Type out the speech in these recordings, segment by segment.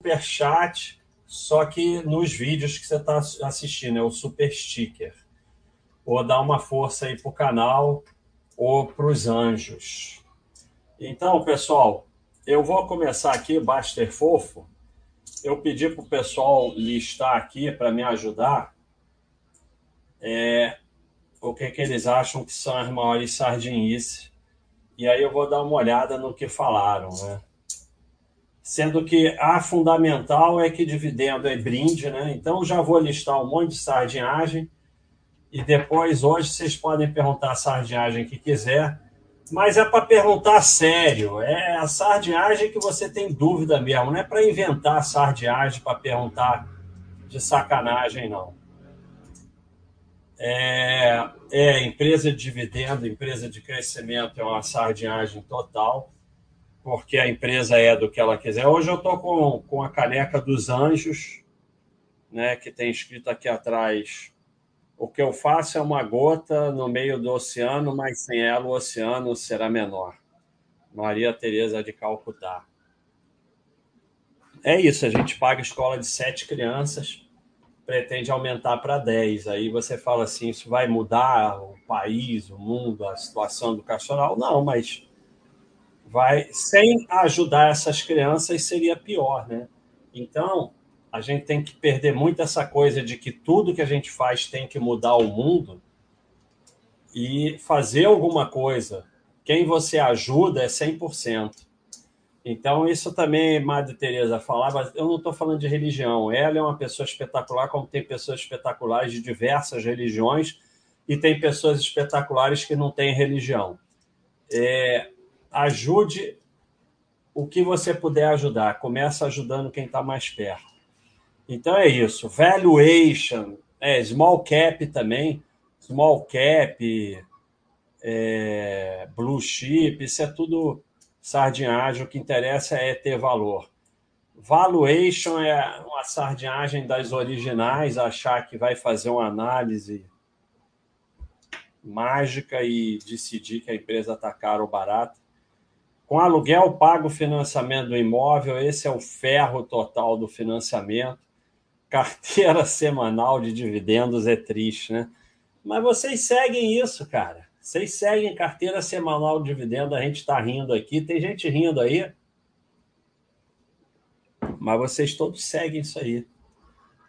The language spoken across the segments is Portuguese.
super chat, só que nos vídeos que você está assistindo, é o super sticker. Ou dá uma força aí para o canal ou para os anjos. Então, pessoal, eu vou começar aqui, Baster Fofo. Eu pedi para o pessoal listar aqui para me ajudar é, o que, que eles acham que são as maiores sardinices. E aí eu vou dar uma olhada no que falaram, né? Sendo que a fundamental é que dividendo é brinde, né? Então já vou listar um monte de sardinhagem. E depois hoje vocês podem perguntar a sardinhagem que quiser, mas é para perguntar sério, é a sardinhagem que você tem dúvida mesmo, não é para inventar sardinhagem para perguntar de sacanagem, não. É, é, empresa de dividendo, empresa de crescimento é uma sardinhagem total, porque a empresa é do que ela quiser. Hoje eu estou com, com a caneca dos anjos, né, que tem escrito aqui atrás: o que eu faço é uma gota no meio do oceano, mas sem ela o oceano será menor. Maria Teresa de Calcutá. É isso, a gente paga escola de sete crianças pretende aumentar para 10. Aí você fala assim, isso vai mudar o país, o mundo, a situação educacional? Não, mas vai sem ajudar essas crianças seria pior, né? Então, a gente tem que perder muito essa coisa de que tudo que a gente faz tem que mudar o mundo e fazer alguma coisa. Quem você ajuda é 100%. Então, isso também, Madre Teresa falava, eu não estou falando de religião. Ela é uma pessoa espetacular, como tem pessoas espetaculares de diversas religiões, e tem pessoas espetaculares que não têm religião. É, ajude o que você puder ajudar. Começa ajudando quem está mais perto. Então é isso. Valuation, é, small cap também. Small cap, é, blue chip, isso é tudo sardinhagem, o que interessa é ter valor. Valuation é uma sardinhagem das originais, achar que vai fazer uma análise mágica e decidir que a empresa está cara ou barata. Com aluguel pago financiamento do imóvel, esse é o ferro total do financiamento. Carteira semanal de dividendos é triste, né? Mas vocês seguem isso, cara. Vocês seguem carteira semanal de dividendo, a gente está rindo aqui, tem gente rindo aí, mas vocês todos seguem isso aí.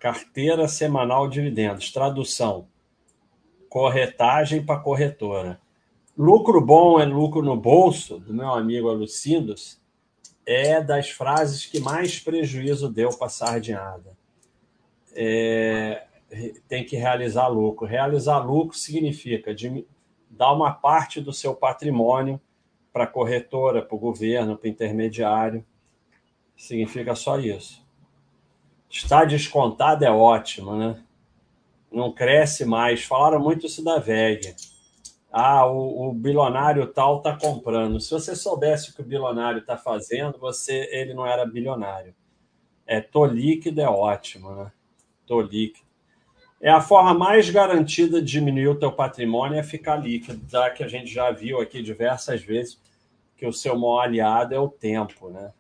Carteira semanal de dividendos, tradução, corretagem para corretora. Lucro bom é lucro no bolso, do meu amigo Alucindos, é das frases que mais prejuízo deu para sardinhada. É, tem que realizar lucro. Realizar lucro significa dar uma parte do seu patrimônio para a corretora, para o governo, para o intermediário. Significa só isso. Está descontado é ótimo, né? Não cresce mais. Falaram muito isso da VEG. Ah, o, o bilionário tal está comprando. Se você soubesse o que o bilionário está fazendo, você ele não era bilionário. É, tô líquido é ótimo, né? Tô líquido. É a forma mais garantida de diminuir o teu patrimônio é ficar líquido, já que a gente já viu aqui diversas vezes que o seu maior aliado é o tempo, né?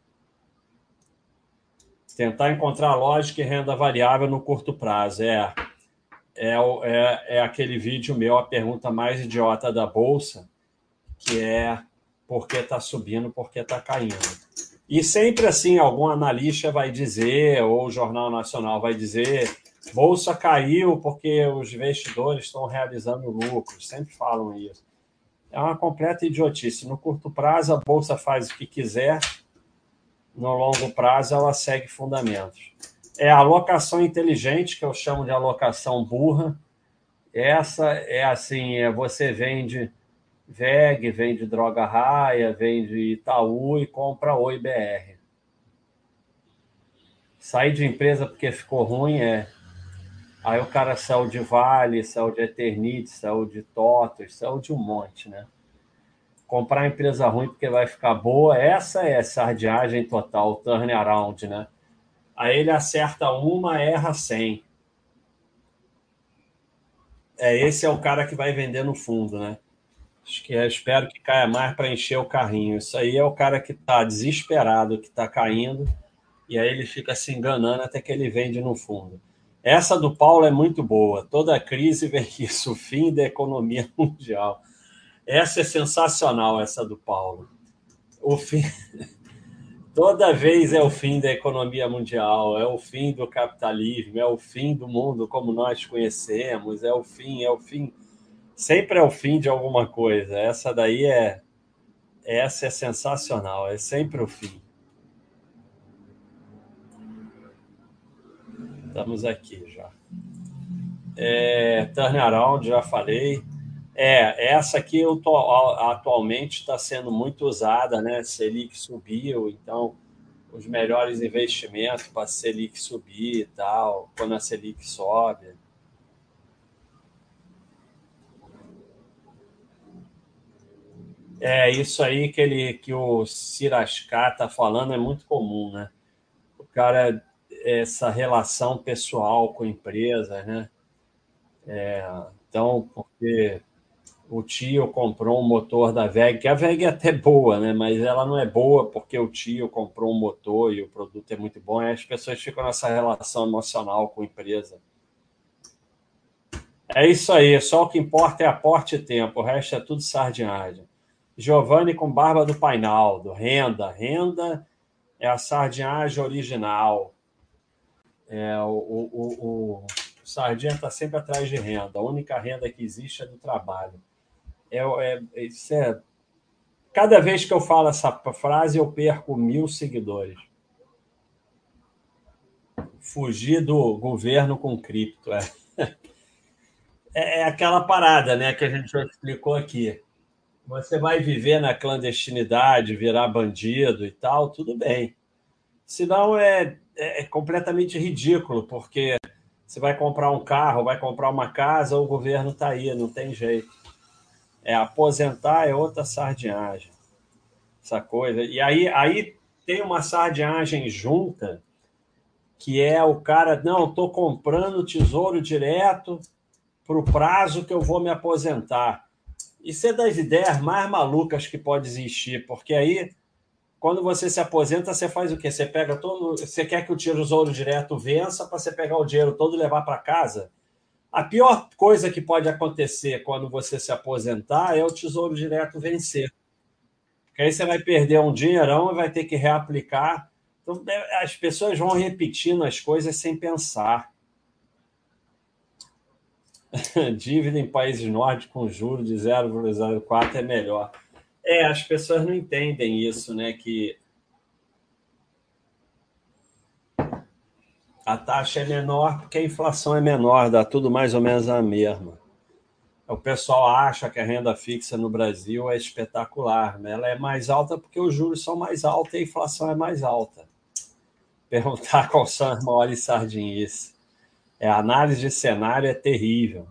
Tentar encontrar lógica e renda variável no curto prazo. É, é, é, é aquele vídeo meu, a pergunta mais idiota da Bolsa, que é por que está subindo, por que está caindo. E sempre assim, algum analista vai dizer, ou o Jornal Nacional vai dizer, Bolsa caiu porque os investidores estão realizando lucros, sempre falam isso. É uma completa idiotice. No curto prazo, a bolsa faz o que quiser, no longo prazo, ela segue fundamentos. É a alocação inteligente, que eu chamo de alocação burra. Essa é assim: é você vende VEG, vende Droga Raia, vende Itaú e compra Oi BR. Sair de empresa porque ficou ruim é Aí o cara saiu de Vale, saiu de Eternite, saiu de TOTOS, saiu de um monte, né? Comprar empresa ruim porque vai ficar boa, essa é sardiagem total, turnaround, né? Aí ele acerta uma, erra 100. É, esse é o cara que vai vender no fundo, né? Acho que espero que caia mais para encher o carrinho. Isso aí é o cara que está desesperado, que está caindo e aí ele fica se enganando até que ele vende no fundo. Essa do Paulo é muito boa. Toda crise vem isso, o fim da economia mundial. Essa é sensacional, essa do Paulo. O fim. Toda vez é o fim da economia mundial, é o fim do capitalismo, é o fim do mundo como nós conhecemos, é o fim, é o fim. Sempre é o fim de alguma coisa. Essa daí é. Essa é sensacional, é sempre o fim. Estamos aqui já. É, turnaround, já falei. É, essa aqui eu tô, atualmente está sendo muito usada, né? Selic subiu, então os melhores investimentos para Selic subir e tal, quando a Selic sobe. É, isso aí que, ele, que o Sirascar está falando é muito comum, né? O cara essa relação pessoal com empresas, né? É, então, porque o tio comprou um motor da VEG, que a VEG é até boa, né? Mas ela não é boa porque o tio comprou um motor e o produto é muito bom. E as pessoas ficam nessa relação emocional com a empresa. É isso aí, só o que importa é aporte e tempo, o resto é tudo sardinhagem. Giovanni com barba do Painaldo, renda. Renda é a sardinhagem original. É, o, o, o, o Sardinha está sempre atrás de renda. A única renda que existe é do trabalho. É, é, isso é... Cada vez que eu falo essa frase, eu perco mil seguidores. Fugir do governo com cripto. É. é aquela parada né, que a gente já explicou aqui. Você vai viver na clandestinidade, virar bandido e tal, tudo bem. Senão é é, é completamente ridículo, porque você vai comprar um carro, vai comprar uma casa, o governo está aí, não tem jeito. É, aposentar é outra sardinhagem, essa coisa. E aí, aí tem uma sardinhagem junta, que é o cara, não, estou comprando tesouro direto para o prazo que eu vou me aposentar. Isso é das ideias mais malucas que pode existir, porque aí quando você se aposenta, você faz o quê? Você pega todo. Você quer que o tesouro direto vença para você pegar o dinheiro todo e levar para casa? A pior coisa que pode acontecer quando você se aposentar é o tesouro direto vencer. Porque aí você vai perder um dinheirão e vai ter que reaplicar. Então, é, as pessoas vão repetindo as coisas sem pensar. Dívida em países nórdicos com juros de 0,04 é melhor. É, as pessoas não entendem isso, né? Que a taxa é menor porque a inflação é menor, dá tudo mais ou menos a mesma. O pessoal acha que a renda fixa no Brasil é espetacular, né? Ela é mais alta porque os juros são mais altos e a inflação é mais alta. Perguntar qual são as maiores sardinhas. É, a análise de cenário é terrível.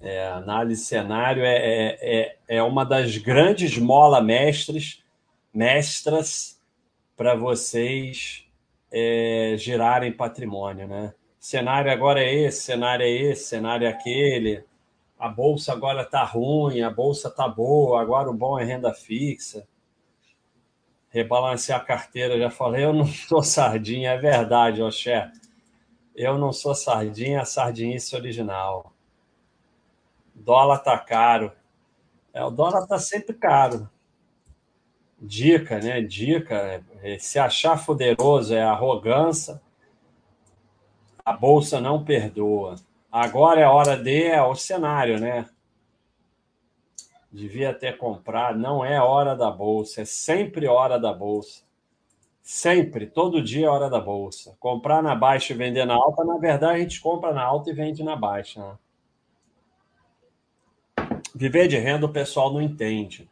É, análise de cenário é, é, é, é uma das grandes mola mestres, mestras para vocês é, gerarem patrimônio. Né? Cenário agora é esse, cenário é esse, cenário é aquele. A bolsa agora está ruim, a bolsa está boa, agora o bom é renda fixa. Rebalancear a carteira, já falei, eu não sou sardinha, é verdade, Oxé. Eu não sou sardinha, a sardinice original dólar tá caro. É, o dólar tá sempre caro. Dica, né? Dica, é, se achar poderoso é arrogância. A bolsa não perdoa. Agora é hora de é o cenário, né? Devia ter comprado, não é hora da bolsa, é sempre hora da bolsa. Sempre, todo dia é hora da bolsa. Comprar na baixa e vender na alta, na verdade a gente compra na alta e vende na baixa. Né? Viver de renda o pessoal não entende.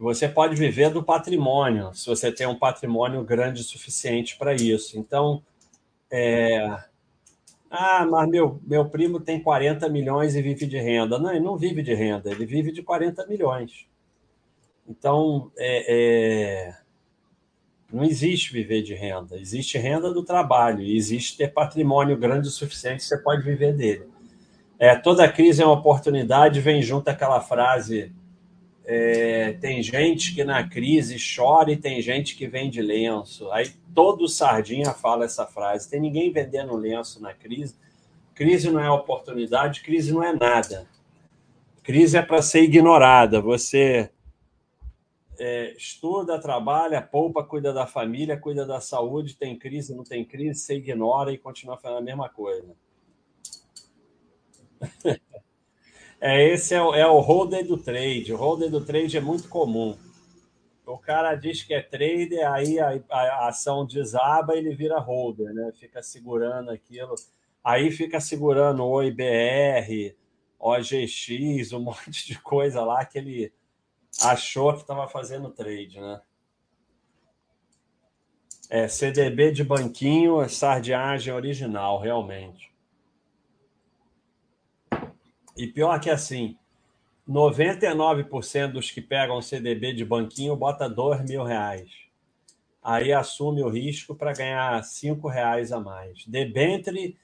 Você pode viver do patrimônio, se você tem um patrimônio grande o suficiente para isso. Então, é... ah, mas meu, meu primo tem 40 milhões e vive de renda. Não, ele não vive de renda, ele vive de 40 milhões. Então, é, é... não existe viver de renda, existe renda do trabalho, existe ter patrimônio grande o suficiente, você pode viver dele. É, toda crise é uma oportunidade, vem junto aquela frase É, tem gente que na crise chora e tem gente que vende lenço. Aí todo sardinha fala essa frase. Tem ninguém vendendo lenço na crise. Crise não é oportunidade, crise não é nada. Crise é para ser ignorada. Você é, estuda, trabalha, poupa, cuida da família, cuida da saúde, tem crise, não tem crise, você ignora e continua fazendo a mesma coisa. É, esse é o, é o holder do trade. O holder do trade é muito comum. O cara diz que é trader, aí a, a, ação desaba e ele vira holder, né? Fica segurando aquilo. Aí fica segurando o IBR, OGX, um monte de coisa lá que ele achou que estava fazendo trade, né? É, CDB de banquinho, sardiagem original, realmente. E pior que assim, 99% dos que pegam CDB de banquinho bota dois mil reais. Aí assume o risco para ganhar cinco reais a mais. Debenture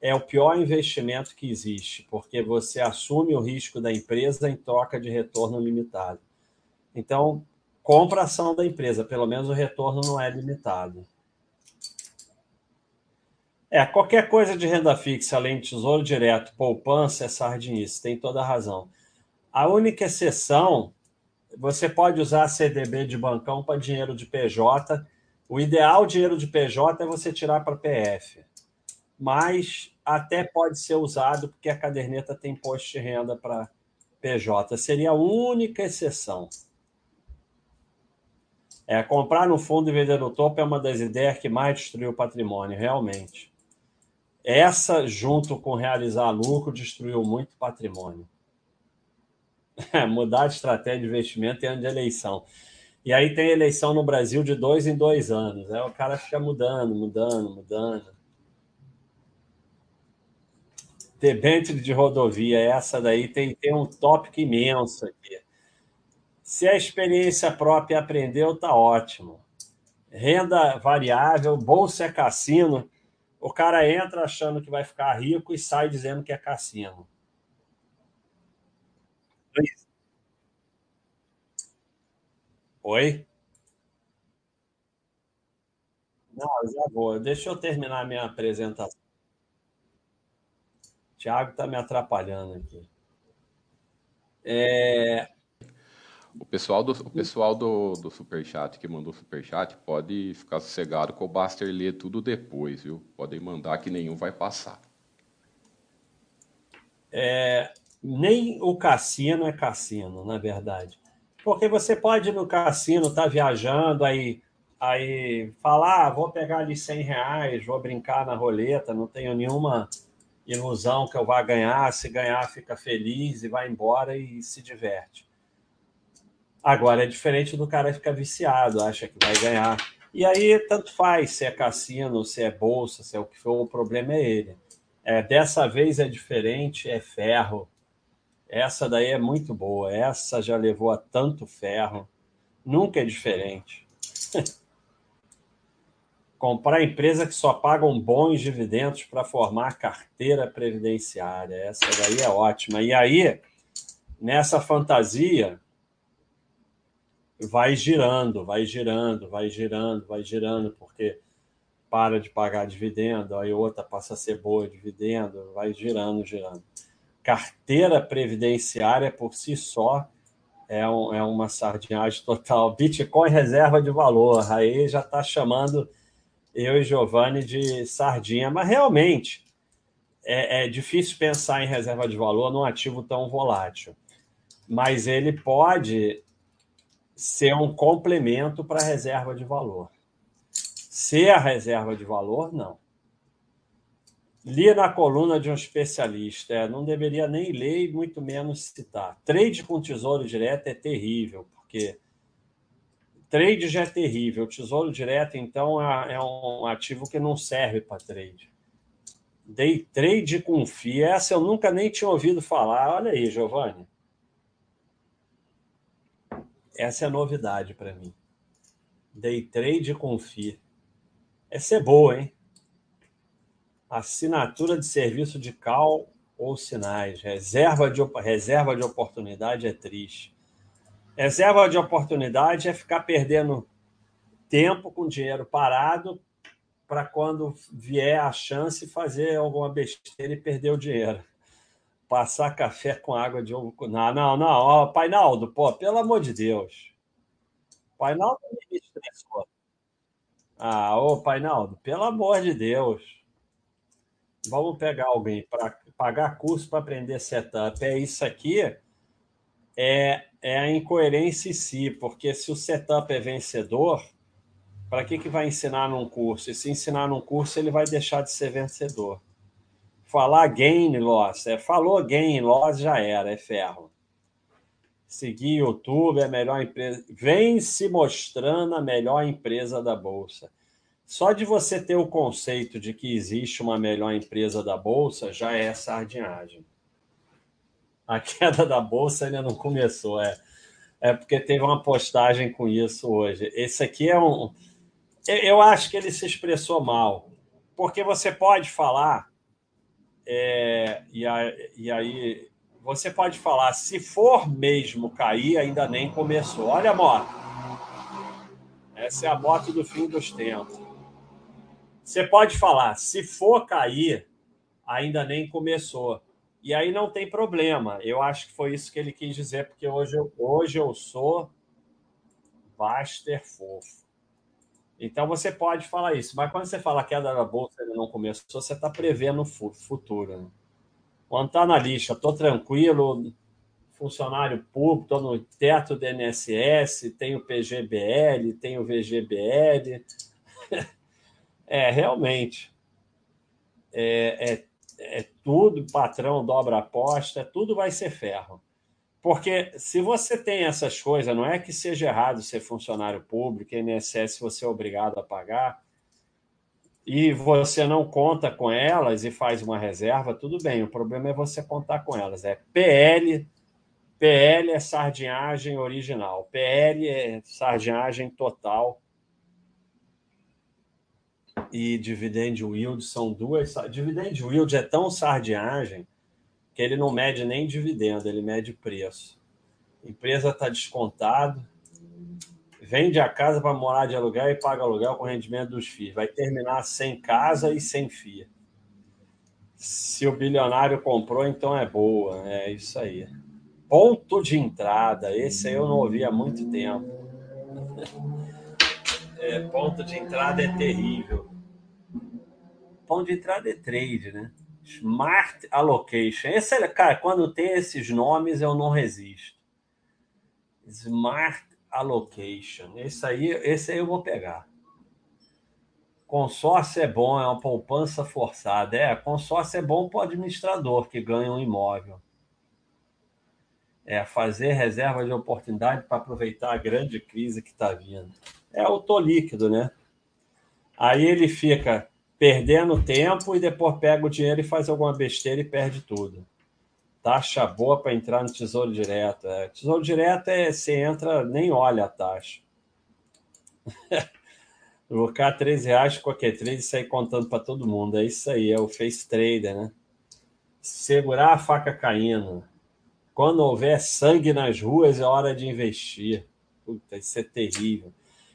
é o pior investimento que existe, porque você assume o risco da empresa em troca de retorno limitado. Então, compra ação da empresa, pelo menos o retorno não é limitado. É, qualquer coisa de renda fixa, além de tesouro direto, poupança, é sardinice, tem toda a razão. A única exceção, você pode usar CDB de bancão para dinheiro de PJ. O ideal dinheiro de PJ é você tirar para PF. Mas até pode ser usado porque a caderneta tem imposto de renda para PJ. Seria a única exceção. É, comprar no fundo e vender no topo é uma das ideias que mais destruiu o patrimônio, realmente. Essa, junto com realizar lucro, destruiu muito patrimônio. É, mudar de estratégia de investimento em ano de eleição. E aí tem eleição no Brasil de dois em dois anos. Aí o cara fica mudando, mudando, mudando. Debênture de rodovia, essa daí tem, tem um tópico imenso aqui. Se a experiência própria aprendeu, tá ótimo. Renda variável, bolsa é cassino. O cara entra achando que vai ficar rico e sai dizendo que é cassino. Oi? Não, já vou. Deixa eu terminar a minha apresentação. O Thiago está me atrapalhando aqui. É... O pessoal do, o pessoal do, do Superchat que mandou Superchat pode ficar sossegado que o Baster lê tudo depois, viu? Podem mandar que nenhum vai passar. É, nem o cassino é cassino, na verdade. Porque você pode ir no cassino, estar tá viajando, aí, aí falar, ah, vou pegar ali 100 reais, vou brincar na roleta, não tenho nenhuma ilusão que eu vá ganhar. Se ganhar, fica feliz e vai embora e se diverte. Agora é diferente do cara ficar viciado, acha que vai ganhar. E aí, tanto faz se é cassino, se é bolsa, se é o que for, o problema é ele. É, dessa vez é diferente, é ferro. Essa daí é muito boa. Essa já levou a tanto ferro. Nunca é diferente. Comprar empresa que só pagam bons dividendos para formar carteira previdenciária. Essa daí é ótima. E aí, nessa fantasia, vai girando, vai girando, vai girando, vai girando, porque para de pagar dividendo, aí outra passa a ser boa dividendo, vai girando, girando. Carteira previdenciária por si só é, um, é uma sardinhagem total. Bitcoin reserva de valor, aí já está chamando eu e Giovanni de sardinha, mas realmente é, é difícil pensar em reserva de valor num ativo tão volátil. Mas ele pode ser um complemento para a reserva de valor. Ser a reserva de valor, não. Li na coluna de um especialista, é, não deveria nem ler e muito menos citar. Trade com tesouro direto é terrível, porque trade já é terrível. Tesouro direto, então, é, é um ativo que não serve para trade. Day trade com FII, essa eu nunca nem tinha ouvido falar. Olha aí, Giovanni. Essa é a novidade para mim. Day trade com FI. Essa é boa, hein? Assinatura de serviço de cal ou sinais. Reserva de, reserva de oportunidade é triste. Reserva de oportunidade é ficar perdendo tempo com dinheiro parado para quando vier a chance fazer alguma besteira e perder o dinheiro. Passar café com água de ovo. Não, não, não. Ó, Painaldo, pô, pelo amor de Deus. Painaldo me estressou. Ah, ô, Painaldo, pelo amor de Deus. Vamos pegar alguém para pagar curso para aprender setup. É isso aqui, é, é a incoerência em si, porque se o setup é vencedor, para que, que vai ensinar num curso? E se ensinar num curso, ele vai deixar de ser vencedor. Falar gain loss, é, falou gain loss, já era, é ferro. Seguir YouTube é a melhor empresa. Vem se mostrando a melhor empresa da Bolsa. Só de você ter o conceito de que existe uma melhor empresa da Bolsa já é sardinhagem. A queda da Bolsa ainda não começou, é. É porque teve uma postagem com isso hoje. Esse aqui é um. Eu acho que ele se expressou mal. Porque você pode falar, é, e, e aí você pode falar, se for mesmo cair, ainda nem começou. Olha a moto. Essa é a moto do fim dos tempos. Você pode falar, se for cair, ainda nem começou. E aí não tem problema. Eu acho que foi isso que ele quis dizer, porque hoje eu, hoje eu sou Baster fofo. Então você pode falar isso, mas quando você fala que a queda da bolsa ainda não começou, você está prevendo o futuro. Né? Quando está na lixa, estou tranquilo, funcionário público, estou no teto do INSS, tenho PGBL, tenho VGBL. É, realmente. É, é, é tudo, patrão dobra aposta, tudo vai ser ferro. Porque se você tem essas coisas, não é que seja errado ser funcionário público, INSS você é obrigado a pagar, e você não conta com elas e faz uma reserva, tudo bem. O problema é você contar com elas. É PL, PL é sardinhagem original, PL é sardinhagem total e dividend yield são duas. Dividend yield é tão sardinhagem que ele não mede nem dividendo, ele mede preço. Empresa está descontado, vende a casa para morar de aluguel e paga aluguel com rendimento dos FIIs. Vai terminar sem casa e sem FII. Se o bilionário comprou, então é boa. É isso aí. Ponto de entrada. Esse aí eu não ouvi há muito tempo. É, ponto de entrada é terrível. Ponto de entrada é trade, né? Smart Allocation. Esse é, cara, quando tem esses nomes eu não resisto. Smart Allocation. Esse aí, esse aí eu vou pegar. Consórcio é bom, é uma poupança forçada. É, consórcio é bom para o administrador que ganha um imóvel. É fazer reserva de oportunidade para aproveitar a grande crise que está vindo é o líquido, né? Aí ele fica perdendo tempo e depois pega o dinheiro e faz alguma besteira e perde tudo. Taxa boa para entrar no Tesouro Direto. É. Tesouro Direto é você entra, nem olha a taxa. Colocar 13 reais qualquer trade e sair contando para todo mundo. É isso aí, é o face trader, né? Segurar a faca caindo. Quando houver sangue nas ruas, é hora de investir. Puta, isso é terrível.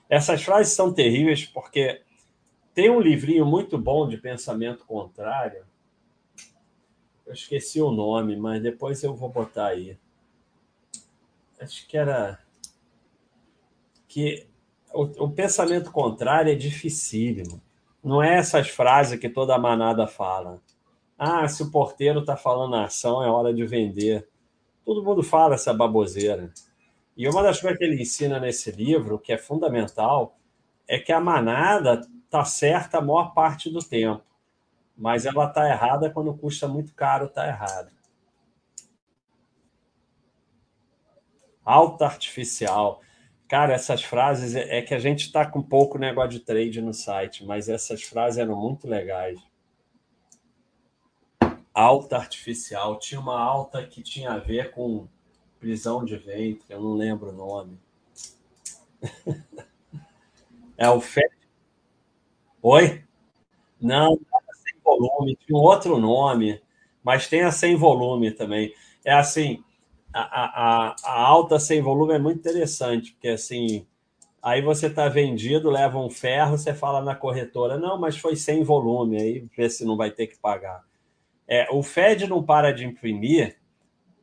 Essas frases são terríveis porque tem um livrinho muito bom de pensamento contrário. Eu esqueci o nome, mas depois eu vou botar aí. Acho que era que o, o pensamento contrário é dificílimo. Não é essas frases que toda manada fala. Ah, se o porteiro está falando a ação, é hora de vender. Todo mundo fala essa baboseira. E uma das coisas que ele ensina nesse livro, que é fundamental, é que a manada está certa a maior parte do tempo, mas ela está errada quando custa muito caro, está errada. Alta artificial. Cara, essas frases é, é que a gente está com pouco negócio de trade no site, mas essas frases eram muito legais. Alta artificial. Tinha uma alta que tinha a ver com prisão de ventre, eu não lembro o nome. é o Fed. Oi? Não, sem volume, tinha um outro nome, mas tem a sem volume também. É assim, a, a, a alta sem volume é muito interessante, porque assim, aí você está vendido, leva um ferro, você fala na corretora, não, mas foi sem volume, aí vê se não vai ter que pagar. É, o Fed não para de imprimir,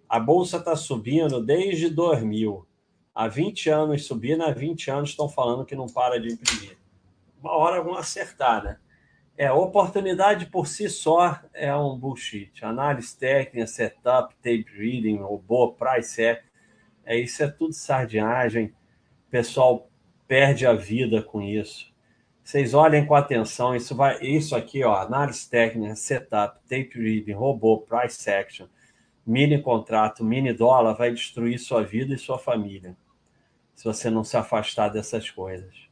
a bolsa está subindo desde 2000. Há 20 anos subindo, há 20 anos estão falando que não para de imprimir. Uma hora vão acertar, né? É, oportunidade por si só é um bullshit. Análise técnica, setup, tape reading, robô, price é, é isso é tudo sardinhagem. O pessoal perde a vida com isso. Vocês olhem com atenção, isso vai, isso aqui, ó, análise técnica, setup, tape reading, robô, price action, mini contrato, mini dólar vai destruir sua vida e sua família. Se você não se afastar dessas coisas.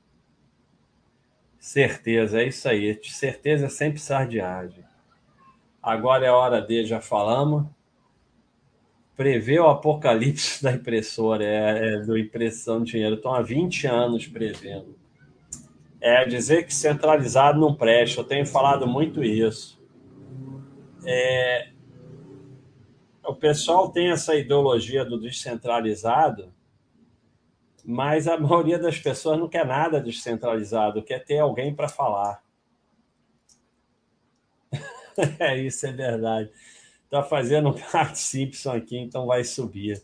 Certeza, é isso aí. Certeza é sempre sardiagem. Agora é hora de, já falamos. Prever o apocalipse da impressora, é, é do impressão de dinheiro. Estão há 20 anos prevendo. É dizer que centralizado não presta. Eu tenho falado muito isso. É, o pessoal tem essa ideologia do descentralizado mas a maioria das pessoas não quer nada descentralizado, quer ter alguém para falar. é isso, é verdade. Está fazendo parte Simpson aqui, então vai subir.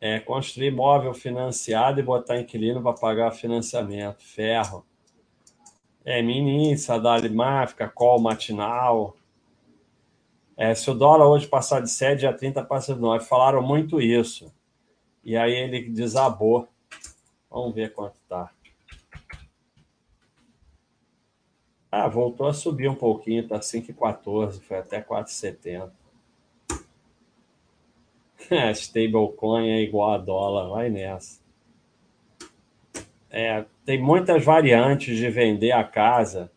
É, construir móvel financiado e botar inquilino para pagar financiamento. Ferro. É, mini Sadali Máfica, call matinal. É, se o dólar hoje passar de 7 a 30, passa de 9. Falaram muito isso. E aí ele desabou. Vamos ver quanto tá. Ah, voltou a subir um pouquinho, tá 5,14, foi até 4,70. É, stablecoin é igual a dólar, vai nessa. É, tem muitas variantes de vender a casa.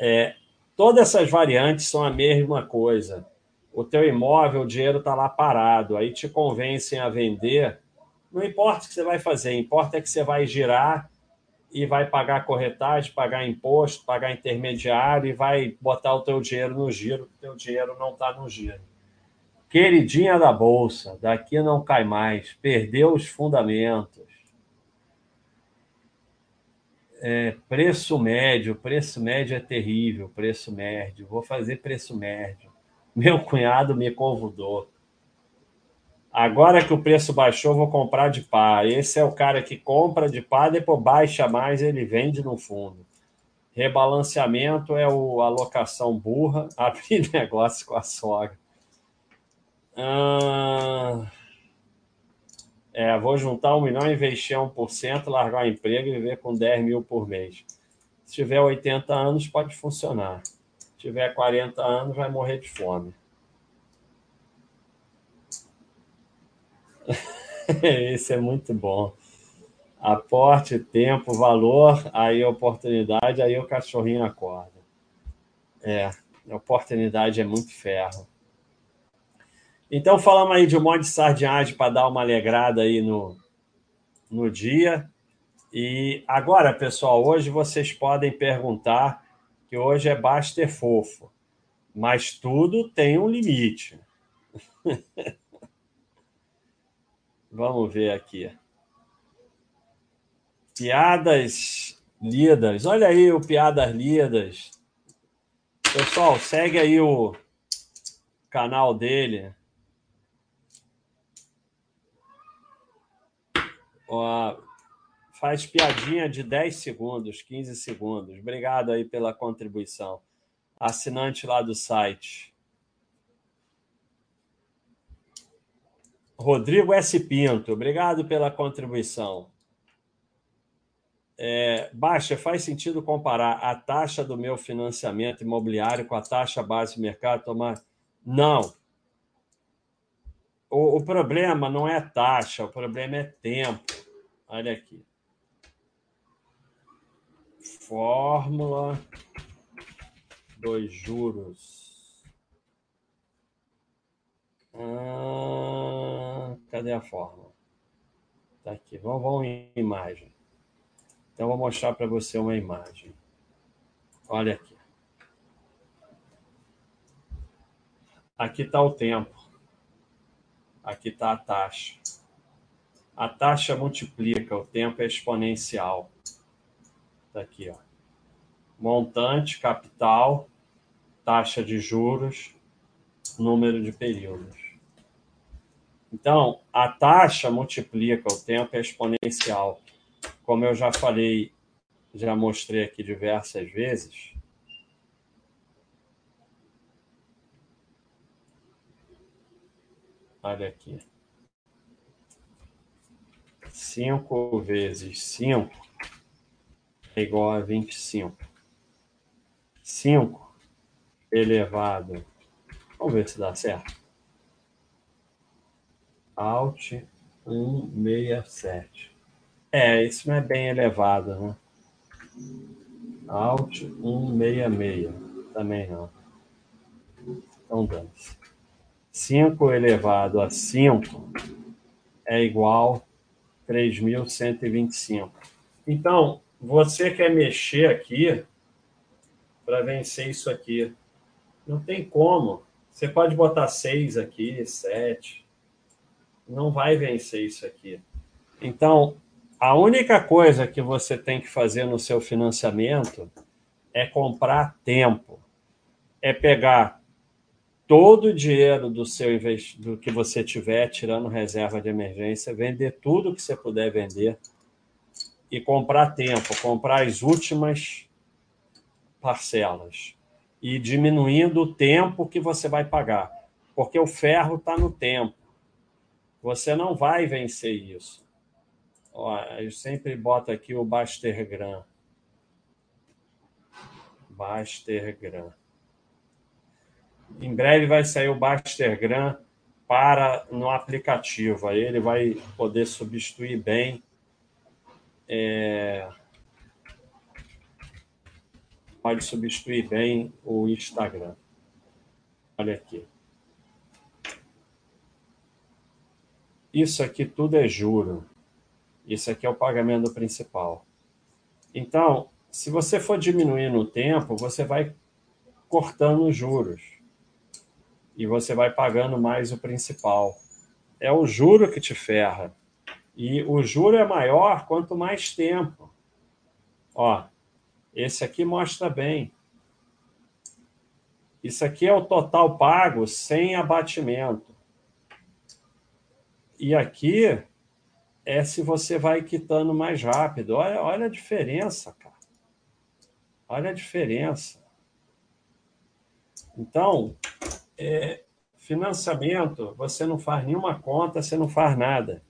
É, todas essas variantes são a mesma coisa o teu imóvel, o dinheiro está lá parado, aí te convencem a vender, não importa o que você vai fazer, importa é que você vai girar e vai pagar corretagem, pagar imposto, pagar intermediário e vai botar o teu dinheiro no giro, o teu dinheiro não está no giro. Queridinha da Bolsa, daqui não cai mais, perdeu os fundamentos. É, preço médio, preço médio é terrível, preço médio. Vou fazer preço médio. Meu cunhado me convidou. Agora que o preço baixou, vou comprar de pá. Esse é o cara que compra de pá, depois baixa mais, ele vende no fundo. Rebalanceamento é o alocação burra, abrir negócio com a sogra. Ah, é, vou juntar um milhão, investir 1%, largar o emprego e viver com 10 mil por mês. Se tiver 80 anos, pode funcionar tiver 40 anos, vai morrer de fome. Esse é muito bom. Aporte, tempo, valor, aí oportunidade, aí o cachorrinho acorda. É, oportunidade é muito ferro. Então, falamos aí de um monte de sardinhagem para dar uma alegrada aí no, no dia. E agora, pessoal, hoje vocês podem perguntar que hoje é Baster fofo, mas tudo tem um limite. Vamos ver aqui. Piadas lidas. Olha aí o Piadas Lidas. Pessoal, segue aí o canal dele. Ó, faz piadinha de 10 segundos, 15 segundos. Obrigado aí pela contribuição. Assinante lá do site. Rodrigo S. Pinto, obrigado pela contribuição. É, Baixa, faz sentido comparar a taxa do meu financiamento imobiliário com a taxa base do mercado? Tomar... Não. O, o problema não é taxa, o problema é tempo. Olha aqui fórmula dos juros. Ah, cadê a fórmula? Tá aqui. Vamos, vamos em imagem. Então, vou mostrar para você uma imagem. Olha aqui. Aqui está o tempo. Aqui está a taxa. A taxa multiplica, o tempo é exponencial. Está aqui, ó. Montante, capital, taxa de juros, número de períodos. Então, a taxa multiplica, o tempo é exponencial. Como eu já falei, já mostrei aqui diversas vezes, Olha aqui. 5 vezes 5 é igual a 25. 5 elevado. Vamos ver se dá certo. Alt 167. É, isso não é bem elevado, né? Alt 166. Também não. Então, dane-se. 5 elevado a 5 é igual a 3.125. Então, você quer mexer aqui para vencer isso aqui. Não tem como. Você pode botar 6 aqui, 7. Não vai vencer isso aqui. Então, a única coisa que você tem que fazer no seu financiamento é comprar tempo. É pegar todo o dinheiro do seu do que você tiver, tirando reserva de emergência, vender tudo que você puder vender e comprar tempo, comprar as últimas parcelas e diminuindo o tempo que você vai pagar, porque o ferro está no tempo. Você não vai vencer isso. Ó, eu sempre boto aqui o Bastergram. Bastergram. Em breve vai sair o Bastergram para no aplicativo. Aí ele vai poder substituir bem é, pode substituir bem o Instagram. Olha aqui. Isso aqui tudo é juro. Isso aqui é o pagamento principal. Então, se você for diminuindo o tempo, você vai cortando os juros e você vai pagando mais o principal. É o juro que te ferra. E o juro é maior quanto mais tempo. Ó, esse aqui mostra bem. Isso aqui é o total pago sem abatimento. E aqui é se você vai quitando mais rápido. Olha, olha a diferença, cara. Olha a diferença. Então, é, financiamento, você não faz nenhuma conta, você não faz nada.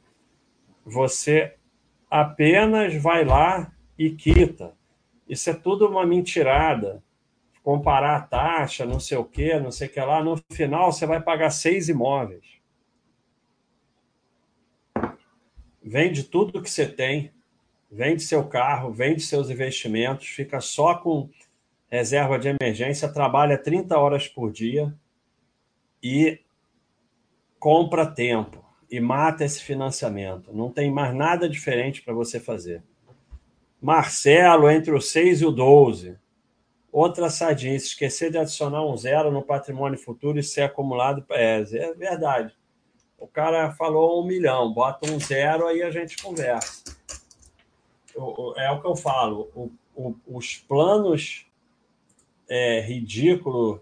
Você apenas vai lá e quita. Isso é tudo uma mentirada. Comparar a taxa, não sei o quê, não sei o que lá. No final, você vai pagar seis imóveis. Vende tudo que você tem, vende seu carro, vende seus investimentos, fica só com reserva de emergência, trabalha 30 horas por dia e compra tempo e mata esse financiamento. Não tem mais nada diferente para você fazer. Marcelo, entre o 6 e o 12. Outra sardinha, esquecer de adicionar um zero no patrimônio futuro e ser acumulado. É, é verdade. O cara falou um milhão, bota um zero, aí a gente conversa. É o que eu falo. O, o, os planos é, ridículos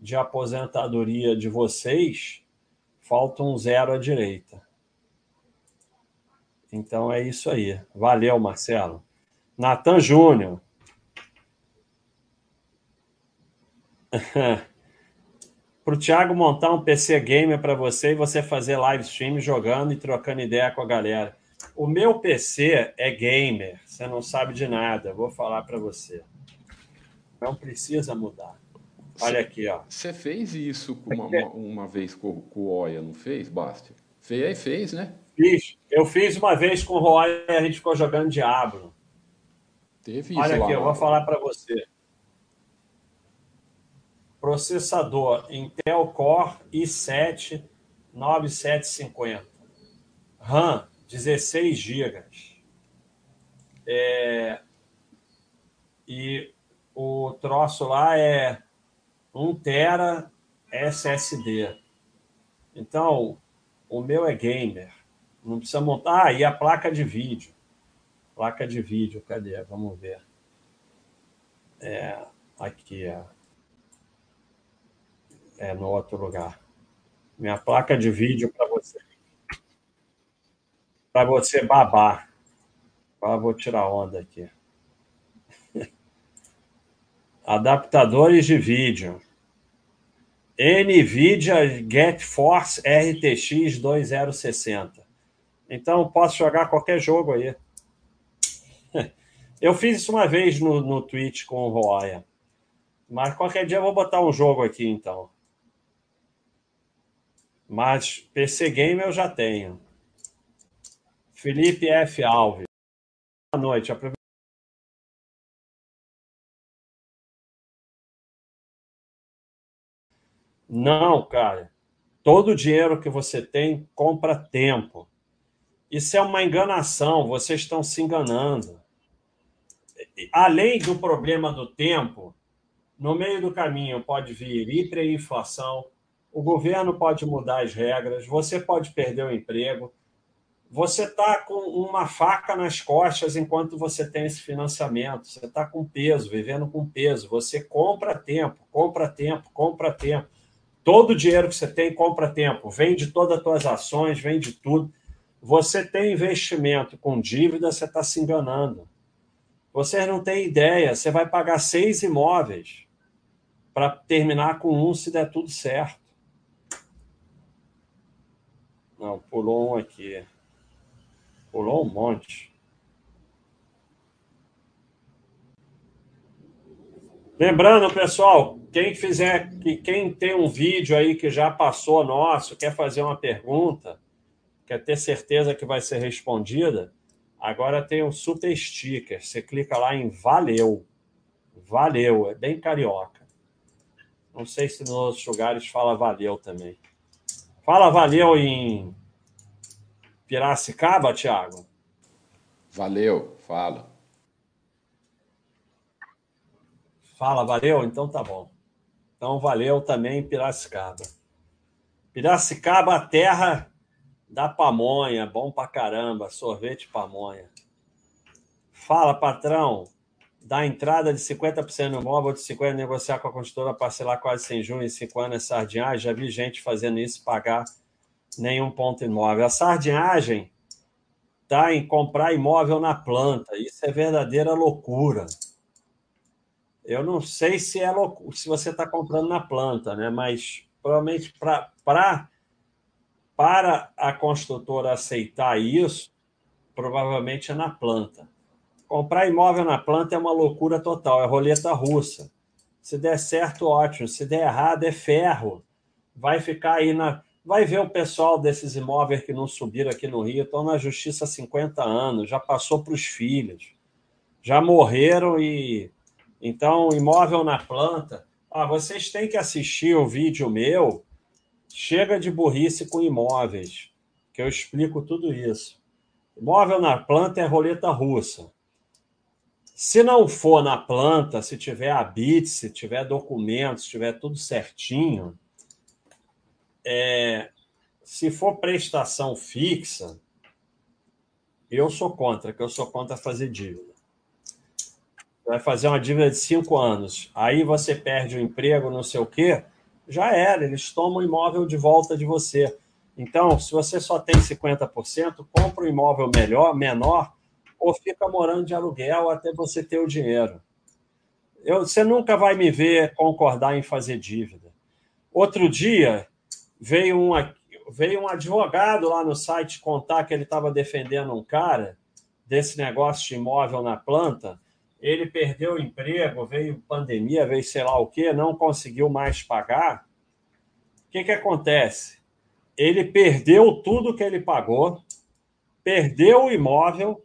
de aposentadoria de vocês, falta um zero à direita. Então é isso aí. Valeu, Marcelo. Natan Júnior. para o Thiago montar um PC gamer para você e você fazer live stream jogando e trocando ideia com a galera. O meu PC é gamer, você não sabe de nada, vou falar para você. Não precisa mudar. Olha aqui, ó. Você fez isso uma, uma, uma, vez com, com o Oia, não fez, Basti? Fez, fez, né? Fiz. Eu fiz uma vez com o Roy e a gente ficou jogando Diablo. Teve isso Olha aqui, lá, eu vou falar para você. Processador Intel Core i7 9750. RAM 16 GB. É... E o troço lá é 1 tera SSD. Então, O meu é gamer. Não precisa montar. Ah, e a placa de vídeo. Placa de vídeo, cadê? Vamos ver. É, aqui, é. É no outro lugar. Minha placa de vídeo para você. Para você babar. Ah, vou tirar onda aqui. Adaptadores de vídeo. NVIDIA GeForce RTX 2060. Então, posso jogar qualquer jogo aí. Eu fiz isso uma vez no, no Twitch com o Roya. Mas qualquer dia eu vou botar um jogo aqui, então. Mas PC Game eu já tenho. Felipe F. Alves. Boa noite. Não, cara. Todo o dinheiro que você tem compra tempo. Isso é uma enganação, vocês estão se enganando. Além do problema do tempo, no meio do caminho pode vir hiperinflação, o governo pode mudar as regras, você pode perder o emprego. Você está com uma faca nas costas enquanto você tem esse financiamento. Você está com peso, vivendo com peso. Você compra tempo, compra tempo, compra tempo. Todo o dinheiro que você tem compra tempo, vende todas as tuas ações, vende tudo. Você tem investimento com dívida, você está se enganando. Vocês não têm ideia, você vai pagar seis imóveis para terminar com um se der tudo certo. Não, pulou um aqui. Pulou um monte. Lembrando, pessoal, quem fizer, quem tem um vídeo aí que já passou nosso, quer fazer uma pergunta, quer ter certeza que vai ser respondida, agora tem um super sticker. Você clica lá em valeu. Valeu, é bem carioca. Não sei se nos outros lugares fala valeu também. Fala valeu em Piracicaba, Thiago? Valeu, fala. Fala, valeu? Então tá bom. Então valeu também Piracicaba. Piracicaba, a terra da pamonha, bom pra caramba, sorvete pamonha. Fala, patrão, dá entrada de 50% no móvel, de 50% negociar com a construtora, parcelar quase sem junho e 5 anos é sardinhagem. Já vi gente fazendo isso, pagar nenhum ponto imóvel. A sardinhagem está em comprar imóvel na planta. Isso é verdadeira loucura. Eu não sei se é louco, se você está comprando na planta, né? Mas provavelmente pra, pra, para a construtora aceitar isso, provavelmente é na planta. Comprar imóvel na planta é uma loucura total, é roleta russa. Se der certo, ótimo. Se der errado, é ferro. Vai ficar aí na. Vai ver o pessoal desses imóveis que não subiram aqui no Rio, estão na justiça há 50 anos, já passou para os filhos, já morreram e então, imóvel na planta. Ah, vocês têm que assistir o vídeo meu. Chega de burrice com imóveis, que eu explico tudo isso. Imóvel na planta é roleta russa. Se não for na planta, se tiver habite, se tiver documentos, se tiver tudo certinho, é, se for prestação fixa, eu sou contra, que eu sou contra fazer dívida vai fazer uma dívida de cinco anos, aí você perde o emprego, não sei o quê, já era, eles tomam o imóvel de volta de você. Então, se você só tem 50%, compra um imóvel melhor, menor, ou fica morando de aluguel até você ter o dinheiro. Eu, você nunca vai me ver concordar em fazer dívida. Outro dia, veio um, veio um advogado lá no site contar que ele estava defendendo um cara desse negócio de imóvel na planta ele perdeu o emprego, veio pandemia, veio sei lá o quê, não conseguiu mais pagar. O que, que acontece? Ele perdeu tudo que ele pagou, perdeu o imóvel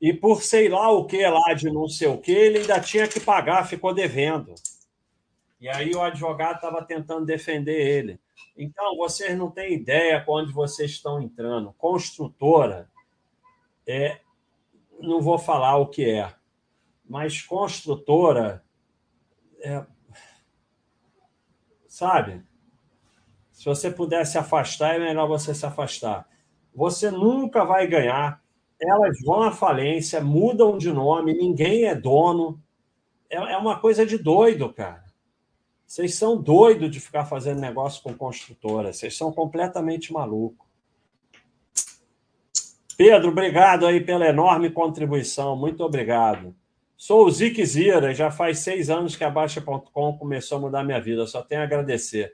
e por sei lá o que lá de não sei o que, ele ainda tinha que pagar, ficou devendo. E aí o advogado estava tentando defender ele. Então, vocês não têm ideia para onde vocês estão entrando. Construtora, é, não vou falar o que é, mas construtora, é, sabe? Se você puder se afastar, é melhor você se afastar. Você nunca vai ganhar. Elas vão à falência, mudam de nome, ninguém é dono. É, é uma coisa de doido, cara. Vocês são doidos de ficar fazendo negócio com construtora. Vocês são completamente malucos. Pedro, obrigado aí pela enorme contribuição. Muito obrigado. Sou o Zique Zira, já faz seis anos que a Baixa.com começou a mudar minha vida. Só tenho a agradecer.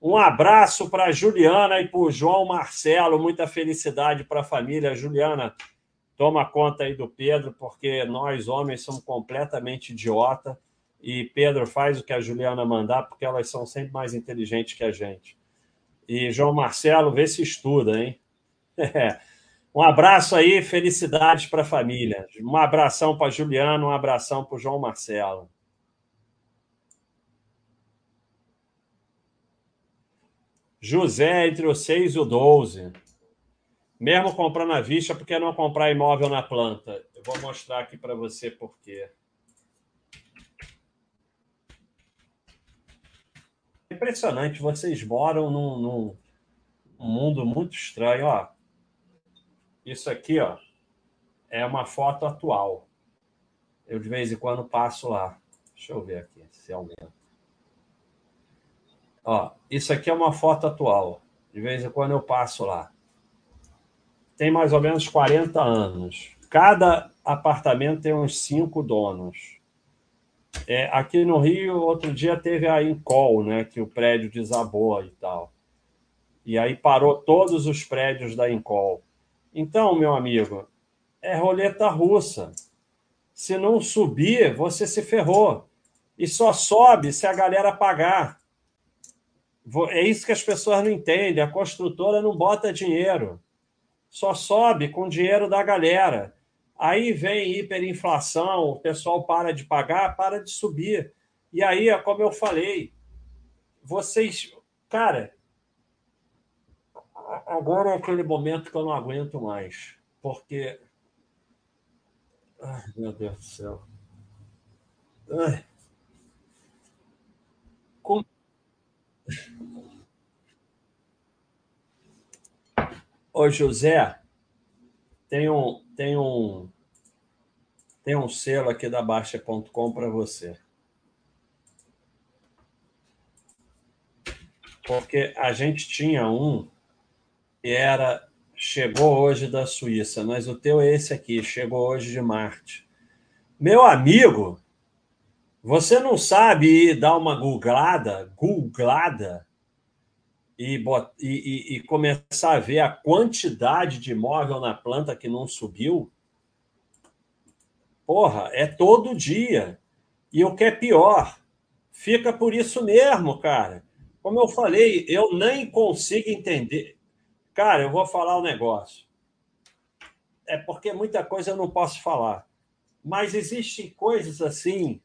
Um abraço para Juliana e para o João Marcelo. Muita felicidade para a família. Juliana, toma conta aí do Pedro, porque nós, homens, somos completamente idiota. E Pedro faz o que a Juliana mandar, porque elas são sempre mais inteligentes que a gente. E João Marcelo, vê se estuda, hein? É. Um abraço aí, felicidades para a família. Um abração para Juliano, um abração para o João Marcelo. José entre o 6 e o 12. Mesmo comprando à vista, por que não comprar imóvel na planta? Eu vou mostrar aqui para você por quê. Impressionante, vocês moram num, num mundo muito estranho. Ó, isso aqui, ó, é uma foto atual. Eu de vez em quando passo lá. Deixa eu ver aqui se aumenta. Ó, isso aqui é uma foto atual. De vez em quando eu passo lá. Tem mais ou menos 40 anos. Cada apartamento tem uns cinco donos. É, aqui no Rio, outro dia teve a Incol, né, que o prédio desabou e tal. E aí parou todos os prédios da Incol. Então, meu amigo, é roleta russa. Se não subir, você se ferrou. E só sobe se a galera pagar. É isso que as pessoas não entendem. A construtora não bota dinheiro. Só sobe com dinheiro da galera. Aí vem hiperinflação, o pessoal para de pagar, para de subir. E aí, é como eu falei, vocês. Cara, agora é aquele momento que eu não aguento mais, porque. Ai, meu Deus do céu. Ai. Com... Ô, José, tem um, tem um, tem um selo aqui da Baixa.com para você. Porque a gente tinha um era chegou hoje da Suíça, mas o teu é esse aqui, chegou hoje de Marte. Meu amigo, você não sabe dar uma googlada, googlada e, e, e, começar a ver a quantidade de imóvel na planta que não subiu? Porra, é todo dia. E o que é pior, fica por isso mesmo, cara. Como eu falei, eu nem consigo entender. Cara, eu vou falar um negócio. É porque muita coisa eu não posso falar. Mas existem coisas assim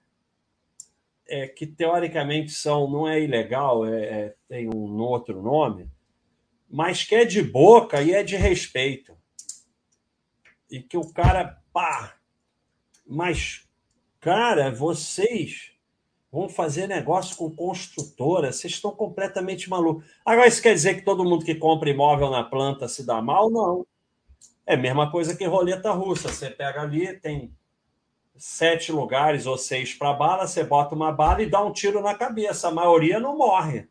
é, que teoricamente são, não é ilegal, é, é, tem um outro nome, mas que é de boca e é de respeito. E que o cara, pá, mas, cara, vocês Vão fazer negócio com construtora. Vocês estão completamente malucos. Agora, isso quer dizer que todo mundo que compra imóvel na planta se dá mal? Não. É a mesma coisa que roleta russa. Você pega ali, tem sete lugares ou seis para bala, você bota uma bala e dá um tiro na cabeça. A maioria não morre.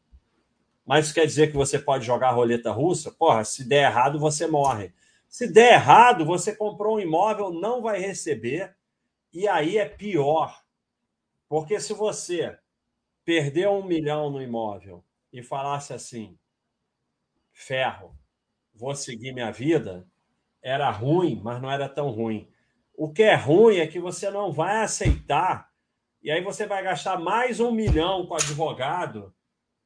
Mas isso quer dizer que você pode jogar roleta russa? Porra, se der errado, você morre. Se der errado, você comprou um imóvel, não vai receber, e aí é pior. Porque se você perdeu um milhão no imóvel e falasse assim, ferro, vou seguir minha vida, era ruim, mas não era tão ruim. O que é ruim é que você não vai aceitar, e aí você vai gastar mais um milhão com advogado,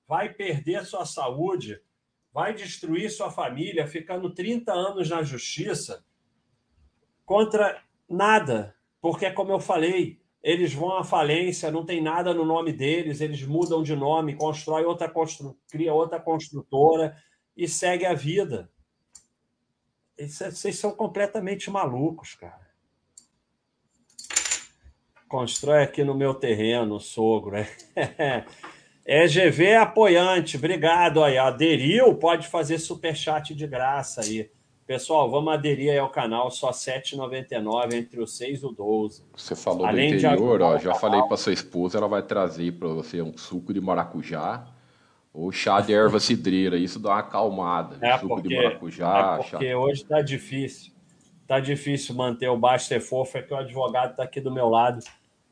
vai perder sua saúde, vai destruir sua família, ficando 30 anos na justiça contra nada. Porque, como eu falei, eles vão à falência, não tem nada no nome deles, eles mudam de nome, constrói outra constru... cria outra construtora e segue a vida. Vocês são completamente malucos, cara. Constrói aqui no meu terreno, sogro. EGV é apoiante, obrigado aí. Aderiu, pode fazer superchat de graça aí. Pessoal, vamos aderir aí ao canal, só R$ 7,99 entre o 6 e o 12. Você falou Além do interior, ó, já falei para sua esposa, ela vai trazer para você um suco de maracujá ou chá de erva cidreira, isso dá uma acalmada. É suco porque, de maracujá. É porque chá... hoje está difícil. Está difícil manter o Baster fofo, é que o advogado está aqui do meu lado.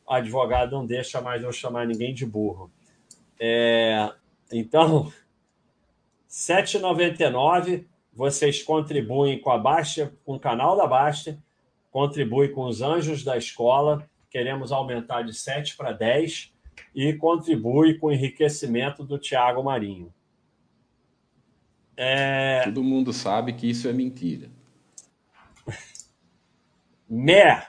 O advogado não deixa mais eu chamar ninguém de burro. É, então, R$ 7,99 vocês contribuem com a Basta, com o canal da Basta, contribuem com os anjos da escola, queremos aumentar de 7 para 10 e contribui com o enriquecimento do Tiago Marinho. É... Todo mundo sabe que isso é mentira. Mé,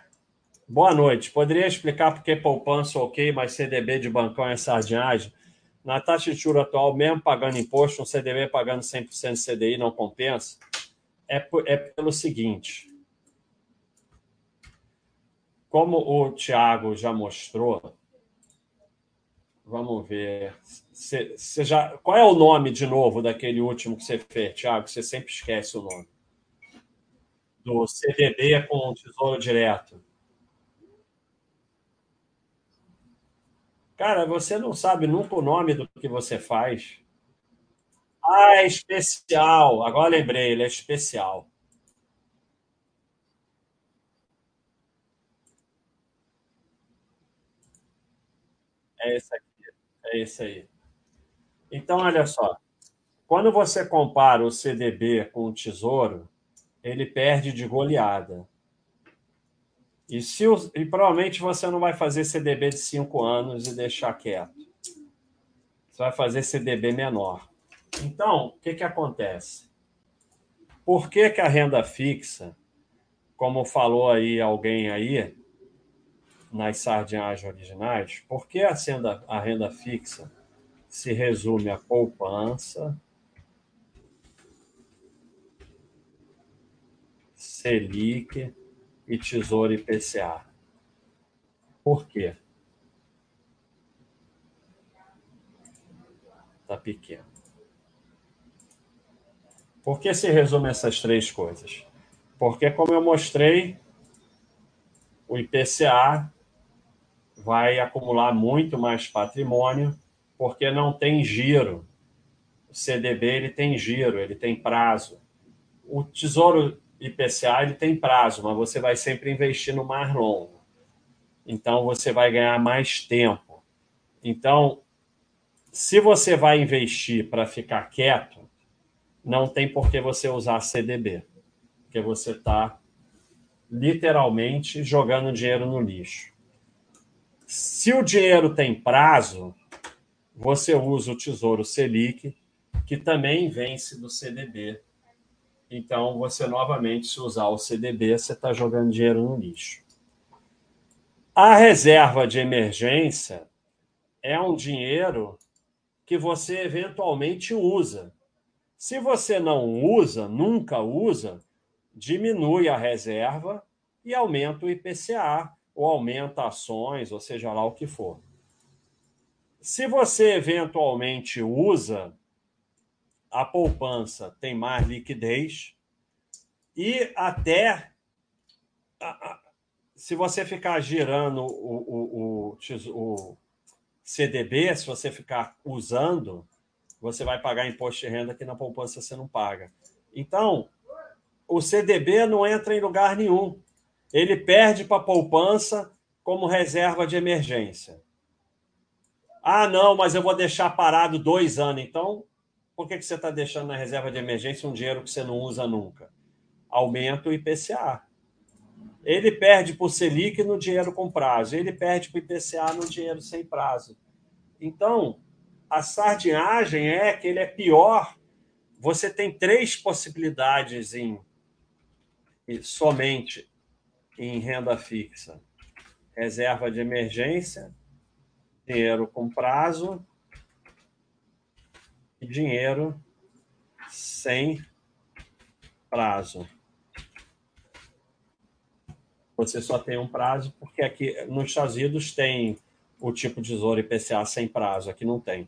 boa noite. Poderia explicar por que poupança ok, mas CDB de bancão é sardinhagem? Na taxa de juros atual, mesmo pagando imposto, um CDB pagando 100% de CDI não compensa? É, é pelo seguinte. Como o Tiago já mostrou, vamos ver. Você já, qual é o nome de novo daquele último que você fez, Tiago? Você sempre esquece o nome. Do CDB com o Tesouro Direto. Cara, você não sabe nunca o nome do que você faz. Ah, é especial. Agora lembrei, ele é especial. É esse aqui. É esse aí. Então, olha só. Quando você compara o CDB com o Tesouro, ele perde de goleada. E, se e provavelmente você não vai fazer CDB de 5 anos e deixar quieto. Você vai fazer CDB menor. Então, o que, que acontece? Por que, que a renda fixa, como falou aí alguém aí, nas sardinhas originais, por que a, senda, a renda fixa se resume a poupança, Selic e Tesouro IPCA. Por quê? Está pequeno. Por que se resume essas três coisas? Porque, como eu mostrei, o IPCA vai acumular muito mais patrimônio, porque não tem giro. O CDB ele tem giro, ele tem prazo. O Tesouro IPCA ele tem prazo, mas você vai sempre investir no mais longo. Então você vai ganhar mais tempo. Então, se você vai investir para ficar quieto, não tem por que você usar CDB, porque você está literalmente jogando dinheiro no lixo. Se o dinheiro tem prazo, você usa o Tesouro Selic, que também vence do CDB então, você novamente, se usar o CDB, você está jogando dinheiro no lixo. A reserva de emergência é um dinheiro que você eventualmente usa. Se você não usa, nunca usa, diminui a reserva e aumenta o IPCA, ou aumenta ações, ou seja lá o que for. Se você eventualmente usa, a poupança tem mais liquidez e até se você ficar girando o, o, o, o CDB, se você ficar usando, você vai pagar imposto de renda que na poupança você não paga. Então, o CDB não entra em lugar nenhum. Ele perde para a poupança como reserva de emergência. Ah, não, mas eu vou deixar parado dois anos. Então, por que, que você está deixando na reserva de emergência um dinheiro que você não usa nunca? Aumenta o IPCA. Ele perde o Selic no dinheiro com prazo, ele perde o IPCA no dinheiro sem prazo. Então, a sardinhagem é que ele é pior. Você tem três possibilidades em somente em renda fixa: reserva de emergência, dinheiro com prazo dinheiro sem prazo. Você só tem um prazo, porque aqui nos Estados Unidos tem o tipo de tesouro IPCA sem prazo, aqui não tem.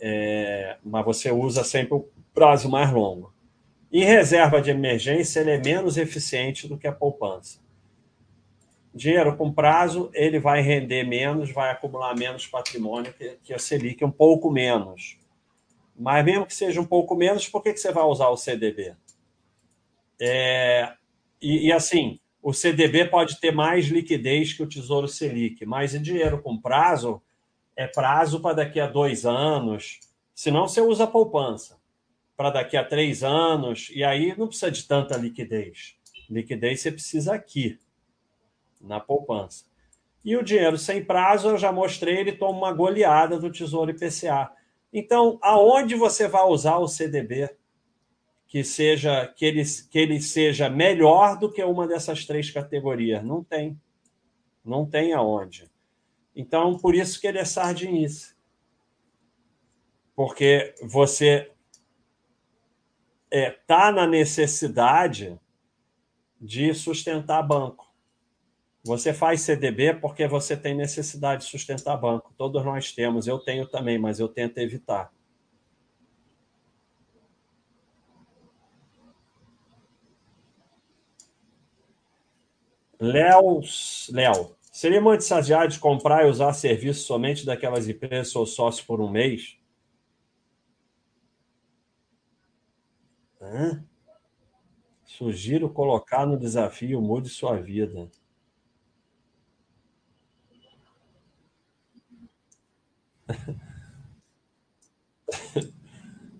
É, mas você usa sempre o prazo mais longo. Em reserva de emergência, ele é menos eficiente do que a poupança. Dinheiro com prazo, ele vai render menos, vai acumular menos patrimônio que, que a Selic, um pouco menos. Mas mesmo que seja um pouco menos, por que, que você vai usar o CDB? É, e, e, assim, o CDB pode ter mais liquidez que o Tesouro Selic, mas em dinheiro com prazo é prazo para daqui a dois anos. Senão você usa poupança para daqui a três anos, e aí não precisa de tanta liquidez. Liquidez você precisa aqui, na poupança. E o dinheiro sem prazo, eu já mostrei, ele toma uma goleada do Tesouro IPCA. Então, aonde você vai usar o CDB que seja que ele, que ele seja melhor do que uma dessas três categorias? Não tem. Não tem aonde. Então, por isso que ele é sardinice. Porque você está é, tá na necessidade de sustentar banco. Você faz CDB porque você tem necessidade de sustentar banco. Todos nós temos, eu tenho também, mas eu tento evitar. Léo, Léo, seria muito saciado de comprar e usar serviço somente daquelas empresas ou sócio por um mês? Hã? Sugiro colocar no desafio Mude Sua Vida.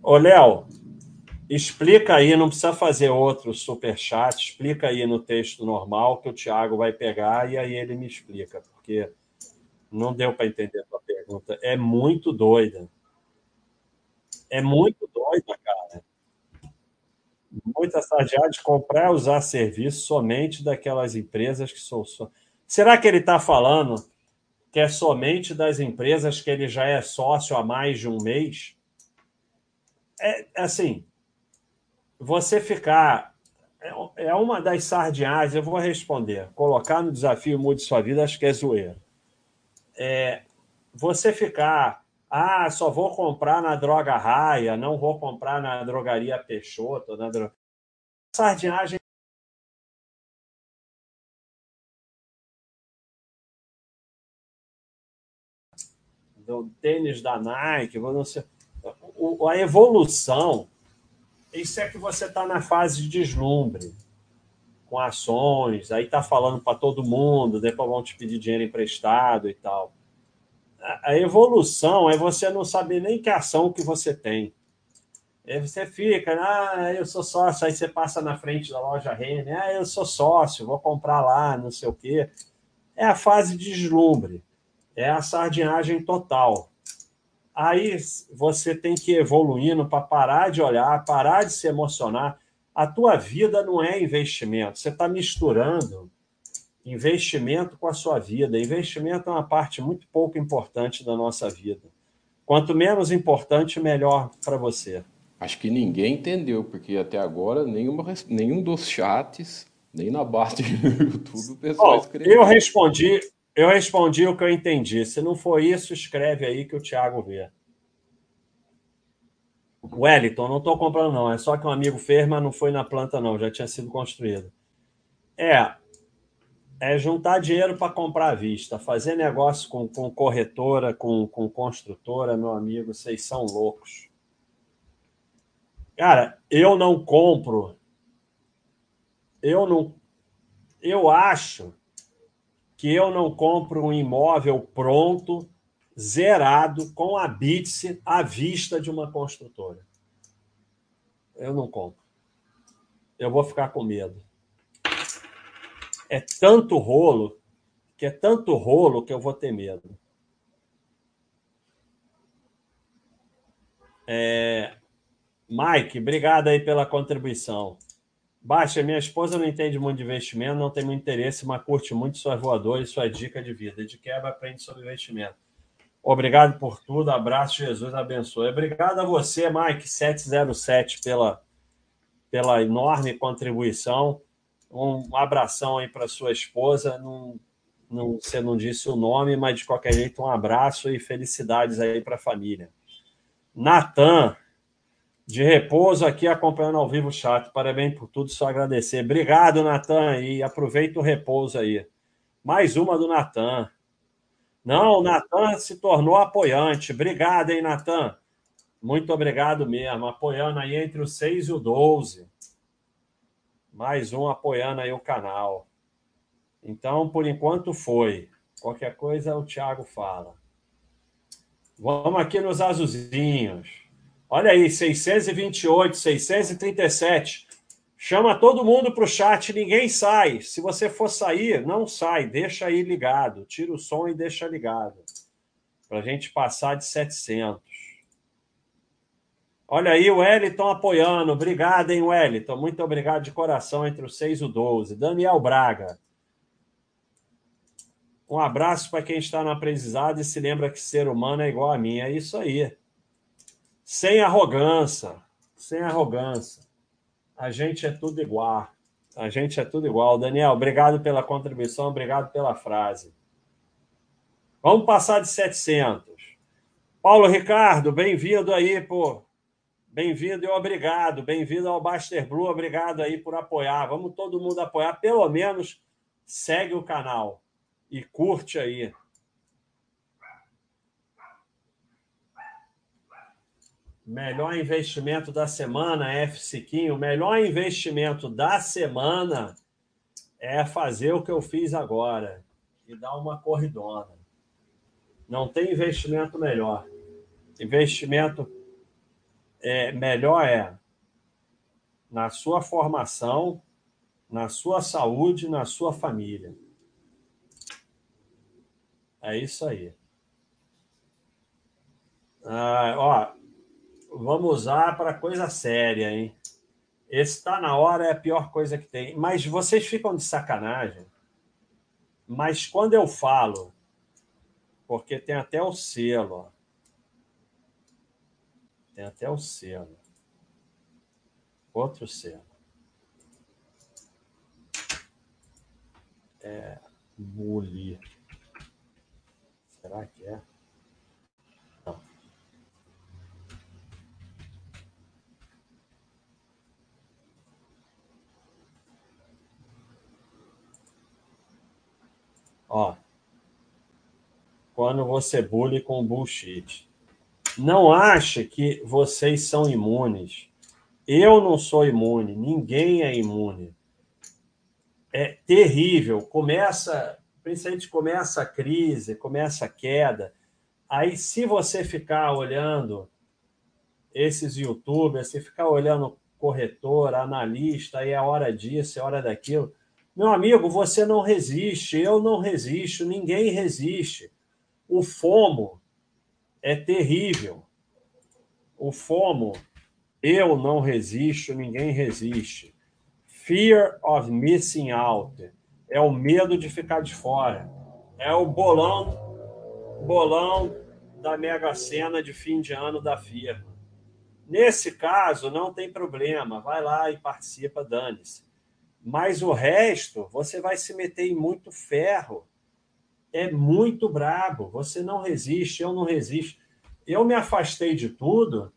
Ô, Léo, explica aí, não precisa fazer outro super chat, explica aí no texto normal que o Thiago vai pegar e aí ele me explica, porque não deu para entender a tua pergunta. É muito doida. É muito doida, cara muita estagiária de comprar e usar serviço somente daquelas empresas que são. Será que ele está falando que é somente das empresas que ele já é sócio há mais de um mês? É assim, você ficar. É, é uma das sardinhas, eu vou responder. Colocar no desafio Mude Sua Vida, acho que é zoeira. É, você ficar ah, só vou comprar na droga raia, não vou comprar na drogaria Peixoto. Na dro... Sardinhagem. Do tênis da Nike, não sei. a evolução, isso é que você está na fase de deslumbre, com ações, aí está falando para todo mundo, depois vão te pedir dinheiro emprestado e tal a evolução é você não saber nem que ação que você tem. Aí você fica, ah, eu sou sócio, aí você passa na frente da loja Renner, ah, eu sou sócio, vou comprar lá, não sei o quê. É a fase de deslumbre, é a sardinhagem total. Aí você tem que ir evoluindo para parar de olhar, parar de se emocionar. A tua vida não é investimento, você está misturando investimento com a sua vida. Investimento é uma parte muito pouco importante da nossa vida. Quanto menos importante, melhor para você. Acho que ninguém entendeu, porque até agora nenhuma, nenhum dos chats, nem na base do YouTube, o pessoal oh, escreveu. Eu respondi, eu respondi o que eu entendi. Se não for isso, escreve aí que o Thiago vê. Wellington, não estou comprando, não. É só que um amigo fez, mas não foi na planta, não. Já tinha sido construído. É, é juntar dinheiro para comprar à vista, fazer negócio com, com corretora, com, com construtora, meu amigo, vocês são loucos. Cara, eu não compro. Eu não. Eu acho que eu não compro um imóvel pronto, zerado, com a BITS à vista de uma construtora. Eu não compro. Eu vou ficar com medo é tanto rolo, que é tanto rolo que eu vou ter medo. É... Mike, obrigado aí pela contribuição. Baixa, minha esposa não entende muito de investimento, não tem muito interesse, mas curte muito suas voadores e sua dica de vida. De quebra, aprende sobre investimento. Obrigado por tudo, abraço, Jesus abençoe. Obrigado a você, Mike707, pela, pela enorme contribuição. Um abração aí para sua esposa. Não, não, você não disse o nome, mas de qualquer jeito, um abraço e felicidades aí para a família. Natan, de repouso aqui acompanhando ao vivo o chat. Parabéns por tudo, só agradecer. Obrigado, Natan, e aproveita o repouso aí. Mais uma do Natan. Não, o Natan se tornou apoiante. Obrigado, hein, Natan? Muito obrigado mesmo. Apoiando aí entre o 6 e o 12. Mais um apoiando aí o canal. Então, por enquanto foi. Qualquer coisa o Thiago fala. Vamos aqui nos azulzinhos. Olha aí, 628, 637. Chama todo mundo para o chat, ninguém sai. Se você for sair, não sai, deixa aí ligado. Tira o som e deixa ligado. Para a gente passar de 700. Olha aí, o Wellington apoiando. Obrigado, hein, Wellington. Muito obrigado de coração entre o 6 e o 12. Daniel Braga. Um abraço para quem está no aprendizado e se lembra que ser humano é igual a mim. É isso aí. Sem arrogância. Sem arrogância. A gente é tudo igual. A gente é tudo igual. Daniel, obrigado pela contribuição, obrigado pela frase. Vamos passar de 700. Paulo Ricardo, bem-vindo aí, pô. Bem-vindo e obrigado. Bem-vindo ao Baster Blue, obrigado aí por apoiar. Vamos todo mundo apoiar, pelo menos segue o canal e curte aí. Melhor investimento da semana, F. Siquinho. O melhor investimento da semana é fazer o que eu fiz agora e dar uma corridona. Não tem investimento melhor. Investimento é, melhor é na sua formação, na sua saúde, na sua família. É isso aí. Ah, ó, vamos usar para coisa séria, hein? Esse tá na hora é a pior coisa que tem. Mas vocês ficam de sacanagem. Mas quando eu falo, porque tem até o selo, ó. Tem até o selo. Outro selo. É, Muli. Será que é? Ó. Quando você bully com bullshit. Não acha que vocês são imunes. Eu não sou imune, ninguém é imune. É terrível. Começa principalmente começa a crise, começa a queda, aí se você ficar olhando esses youtubers, se ficar olhando corretor, analista, aí é hora disso, é hora daquilo, meu amigo, você não resiste, eu não resisto, ninguém resiste. O FOMO é terrível. O FOMO, eu não resisto, ninguém resiste. Fear of missing out é o medo de ficar de fora, é o bolão, bolão da Mega Sena de fim de ano da firma. Nesse caso, não tem problema, vai lá e participa, dane-se. Mas o resto, você vai se meter em muito ferro. É muito brabo, você não resiste, eu não resisto. Eu me afastei de tudo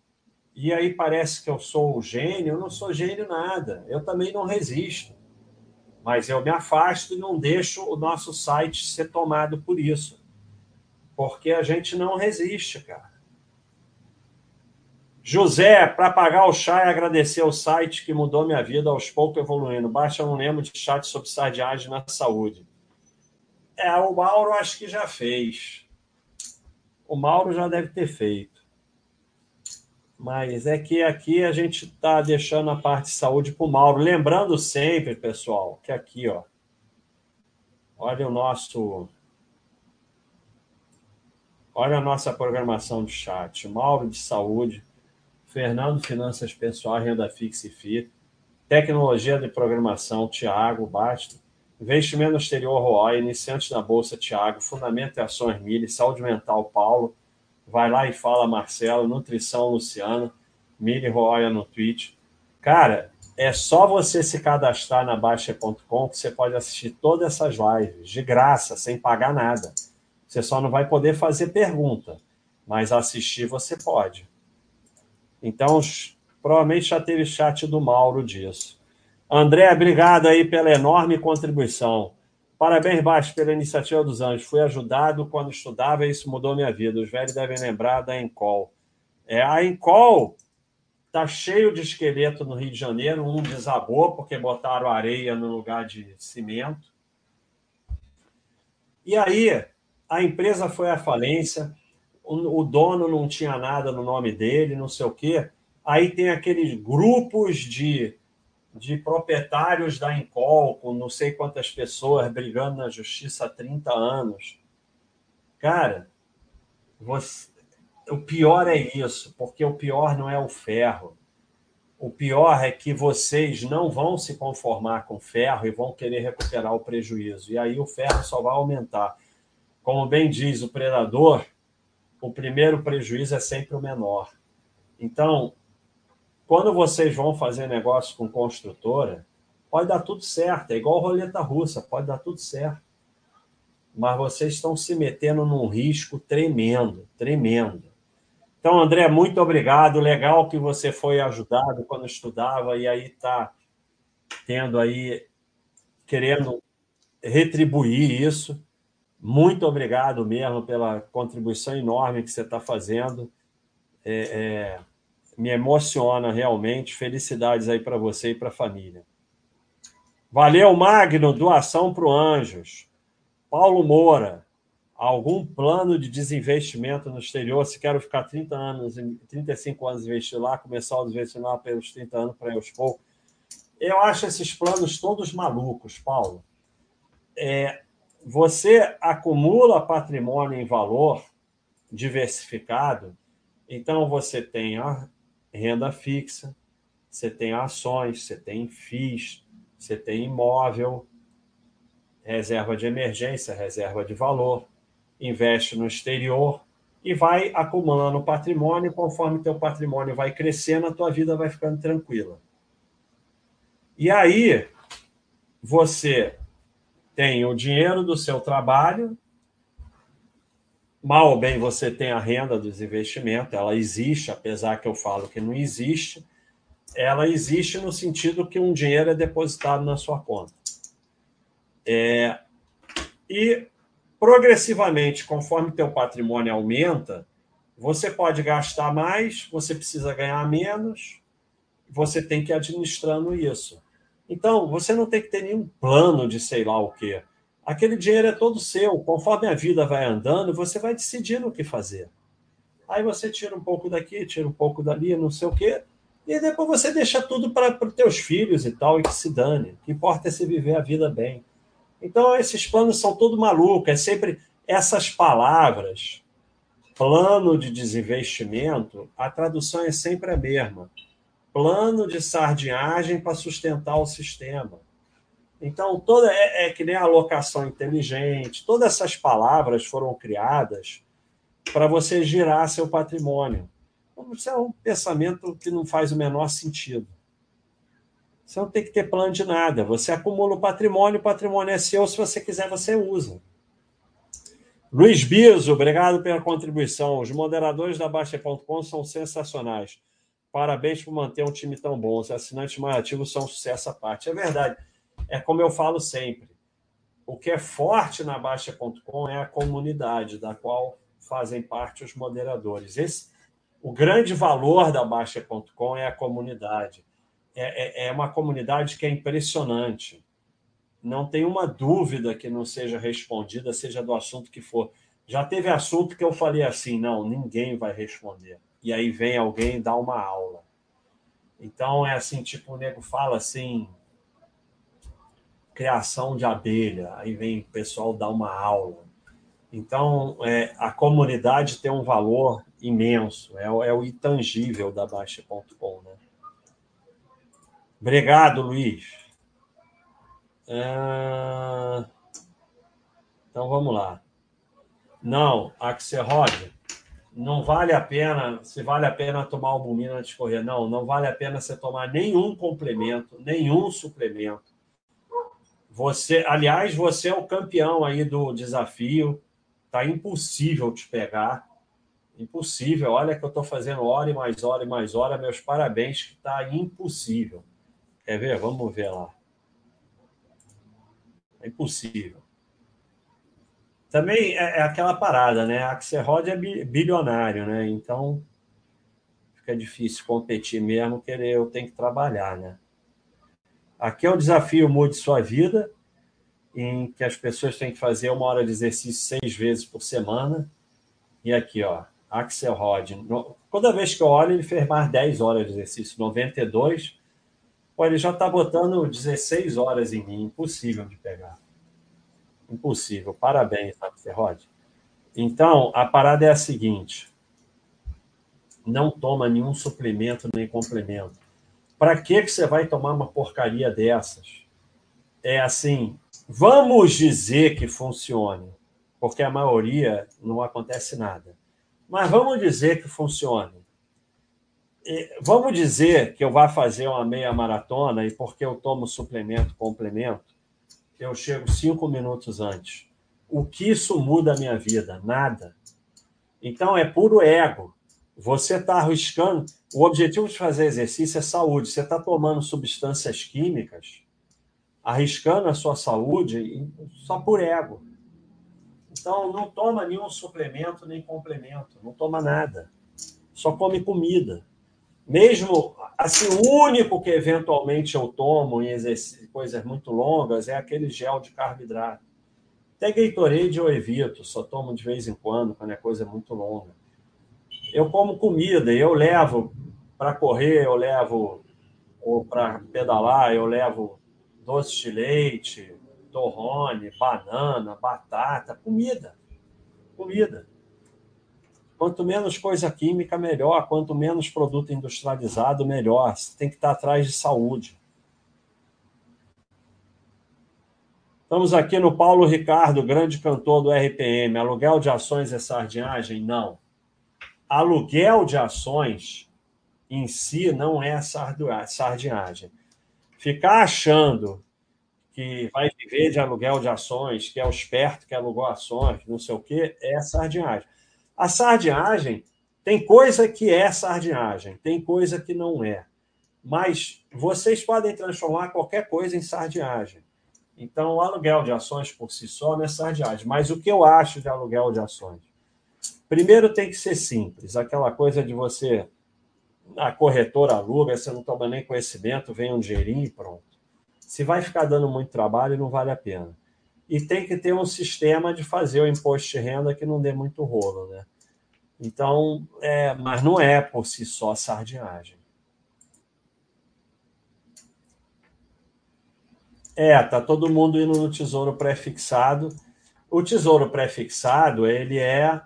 e aí parece que eu sou o gênio, eu não sou gênio nada. Eu também não resisto mas eu me afasto e não deixo o nosso site ser tomado por isso. Porque a gente não resiste, cara. José, para pagar o chá e agradecer o site que mudou minha vida aos poucos evoluindo. Baixa um lembro de chat sobre sardiagem na saúde. É, o Mauro acho que já fez. O Mauro já deve ter feito. Mas é que aqui a gente está deixando a parte de saúde para o Mauro. Lembrando sempre, pessoal, que aqui, ó, olha o nosso. Olha a nossa programação de chat. Mauro de Saúde, Fernando Finanças Pessoais, Renda Fixa e FI, Tecnologia de Programação, Tiago Basta, Investimento Exterior, ROI, Iniciantes na Bolsa, Tiago, Fundamento e Ações Mili, Saúde Mental, Paulo, vai lá e fala Marcelo, Nutrição Luciano, Mili Roya no Twitch. Cara, é só você se cadastrar na Baixa.com que você pode assistir todas essas lives de graça, sem pagar nada. Você só não vai poder fazer pergunta, mas assistir você pode. Então, provavelmente já teve chat do Mauro disso. André, obrigado aí pela enorme contribuição. Parabéns, Baixo, pela iniciativa dos anjos. Fui ajudado quando estudava e isso mudou minha vida. Os velhos devem lembrar da Encol. É, a Encol está cheio de esqueleto no Rio de Janeiro. Um desabou porque botaram areia no lugar de cimento. E aí, a empresa foi à falência, o, dono não tinha nada no nome dele, não sei o quê. Aí tem aqueles grupos de de proprietários da Encol, com não sei quantas pessoas brigando na justiça há 30 anos. Cara, você... o pior é isso, porque o pior não é o ferro. O pior é que vocês não vão se conformar com ferro e vão querer recuperar o prejuízo. E aí o ferro só vai aumentar. Como bem diz o predador, o primeiro prejuízo é sempre o menor. Então, quando vocês vão fazer negócio com construtora, pode dar tudo certo, é igual roleta russa, pode dar tudo certo. Mas vocês estão se metendo num risco tremendo, tremendo. Então, André, muito obrigado. Legal que você foi ajudado quando estudava e aí está tendo aí, querendo retribuir isso. Muito obrigado mesmo pela contribuição enorme que você está fazendo. É, é me emociona realmente. Felicidades aí para você e para a família. Valeu, Magno, doação para o Anjos. Paulo Moura, algum plano de desinvestimento no exterior? Se quero ficar 30 anos, 35 anos investir lá, começar a investir lá pelos 30 anos para aos poucos. Eu acho esses planos todos malucos, Paulo. É, você acumula patrimônio em valor diversificado, então você tem a renda fixa, você tem ações, você tem FIIs, você tem imóvel, reserva de emergência, reserva de valor, investe no exterior e vai acumulando patrimônio, conforme teu patrimônio vai crescendo, a tua vida vai ficando tranquila. E aí você tem o dinheiro do seu trabalho, mal ou bem você tem a renda dos investimentos, ela existe, apesar que eu falo que não existe, ela existe no sentido que um dinheiro é depositado na sua conta. É, e progressivamente, conforme teu patrimônio aumenta, você pode gastar mais, você precisa ganhar menos, você tem que ir administrando isso. Então, você não tem que ter nenhum plano de sei lá o quê aquele dinheiro é todo seu. Conforme a vida vai andando, você vai decidindo o que fazer. Aí você tira um pouco daqui, tira um pouco dali, não sei o quê, e depois você deixa tudo para os teus filhos e tal, e que se dane. O que importa é se viver a vida bem. Então, esses planos são todos malucos, é sempre essas palavras. Plano de desinvestimento, a tradução é sempre a mesma. Plano de sardinhagem para sustentar o sistema. Então, toda é, é que nem a alocação inteligente, todas essas palavras foram criadas para você girar seu patrimônio. Então, isso é um pensamento que não faz o menor sentido. Você não tem que ter plano de nada. Você acumula o patrimônio, o patrimônio é seu, se você quiser, você usa. Luiz Biso, obrigado pela contribuição. Os moderadores da Baixa.com são sensacionais. Parabéns por manter um time tão bom. Os assinantes mais ativos são um sucesso à parte. É verdade é como eu falo sempre: o que é forte na Baixa.com é a comunidade, da qual fazem parte os moderadores. Esse, o grande valor da Baixa.com é a comunidade. É, é, é uma comunidade que é impressionante. Não tem uma dúvida que não seja respondida, seja do assunto que for. Já teve assunto que eu falei assim: não, ninguém vai responder. E aí vem alguém dar uma aula. Então é assim, tipo, o nego fala assim, criação de abelha, aí vem o pessoal dar uma aula. Então, é, a comunidade tem um valor imenso, é, é o intangível da Baixa.com. Né? Obrigado, Luiz. É... Então, vamos lá. Não, Axelrod, não vale a pena, se vale a pena tomar albumina antes de correr. Não, não vale a pena você tomar nenhum complemento, nenhum suplemento você, aliás, você é o campeão aí do desafio. Tá impossível te pegar. Impossível. Olha que eu estou fazendo hora e mais hora e mais hora. Meus parabéns, que está impossível. Quer ver? Vamos ver lá. É impossível. Também é, é aquela parada, né? A Axelrod é bilionário, né? Então fica difícil competir mesmo, querer eu tenho que trabalhar, né? Aqui é o desafio Mude Sua Vida, em que as pessoas têm que fazer uma hora de exercício seis vezes por semana. E aqui, ó, Axelrod. Toda vez que eu olho, ele fez mais 10 horas de exercício, 92. Pô, ele já está botando 16 horas em mim, impossível de pegar. Impossível. Parabéns, Axelrod. Então, a parada é a seguinte: não toma nenhum suplemento nem complemento. Para que, que você vai tomar uma porcaria dessas? É assim, vamos dizer que funcione, porque a maioria não acontece nada. Mas vamos dizer que funcione. Vamos dizer que eu vá fazer uma meia maratona e porque eu tomo suplemento, complemento, eu chego cinco minutos antes. O que isso muda a minha vida? Nada. Então é puro ego. Você está arriscando. O objetivo de fazer exercício é saúde. Você está tomando substâncias químicas, arriscando a sua saúde só por ego. Então, não toma nenhum suplemento nem complemento, não toma nada. Só come comida. Mesmo assim, o único que eventualmente eu tomo em coisas muito longas é aquele gel de carboidrato. Até Gatorade eu evito, só tomo de vez em quando, quando é coisa muito longa. Eu como comida, eu levo para correr, eu levo ou para pedalar, eu levo doce de leite, torrone, banana, batata, comida. Comida. Quanto menos coisa química, melhor. Quanto menos produto industrializado, melhor. Você tem que estar atrás de saúde. Estamos aqui no Paulo Ricardo, grande cantor do RPM. Aluguel de ações é sardinhagem? Não. Aluguel de ações em si não é sardinhagem. Ficar achando que vai viver de aluguel de ações, que é o esperto que alugou ações, não sei o quê, é sardinhagem. A sardinhagem tem coisa que é sardinhagem, tem coisa que não é. Mas vocês podem transformar qualquer coisa em sardinhagem. Então, o aluguel de ações por si só não é sardinhagem. Mas o que eu acho de aluguel de ações? Primeiro tem que ser simples, aquela coisa de você. A corretora aluga, você não toma nem conhecimento, vem um dinheirinho e pronto. Se vai ficar dando muito trabalho, não vale a pena. E tem que ter um sistema de fazer o imposto de renda que não dê muito rolo, né? Então, é, mas não é por si só sardinhagem. É, tá todo mundo indo no tesouro pré-fixado. O tesouro pré-fixado, ele é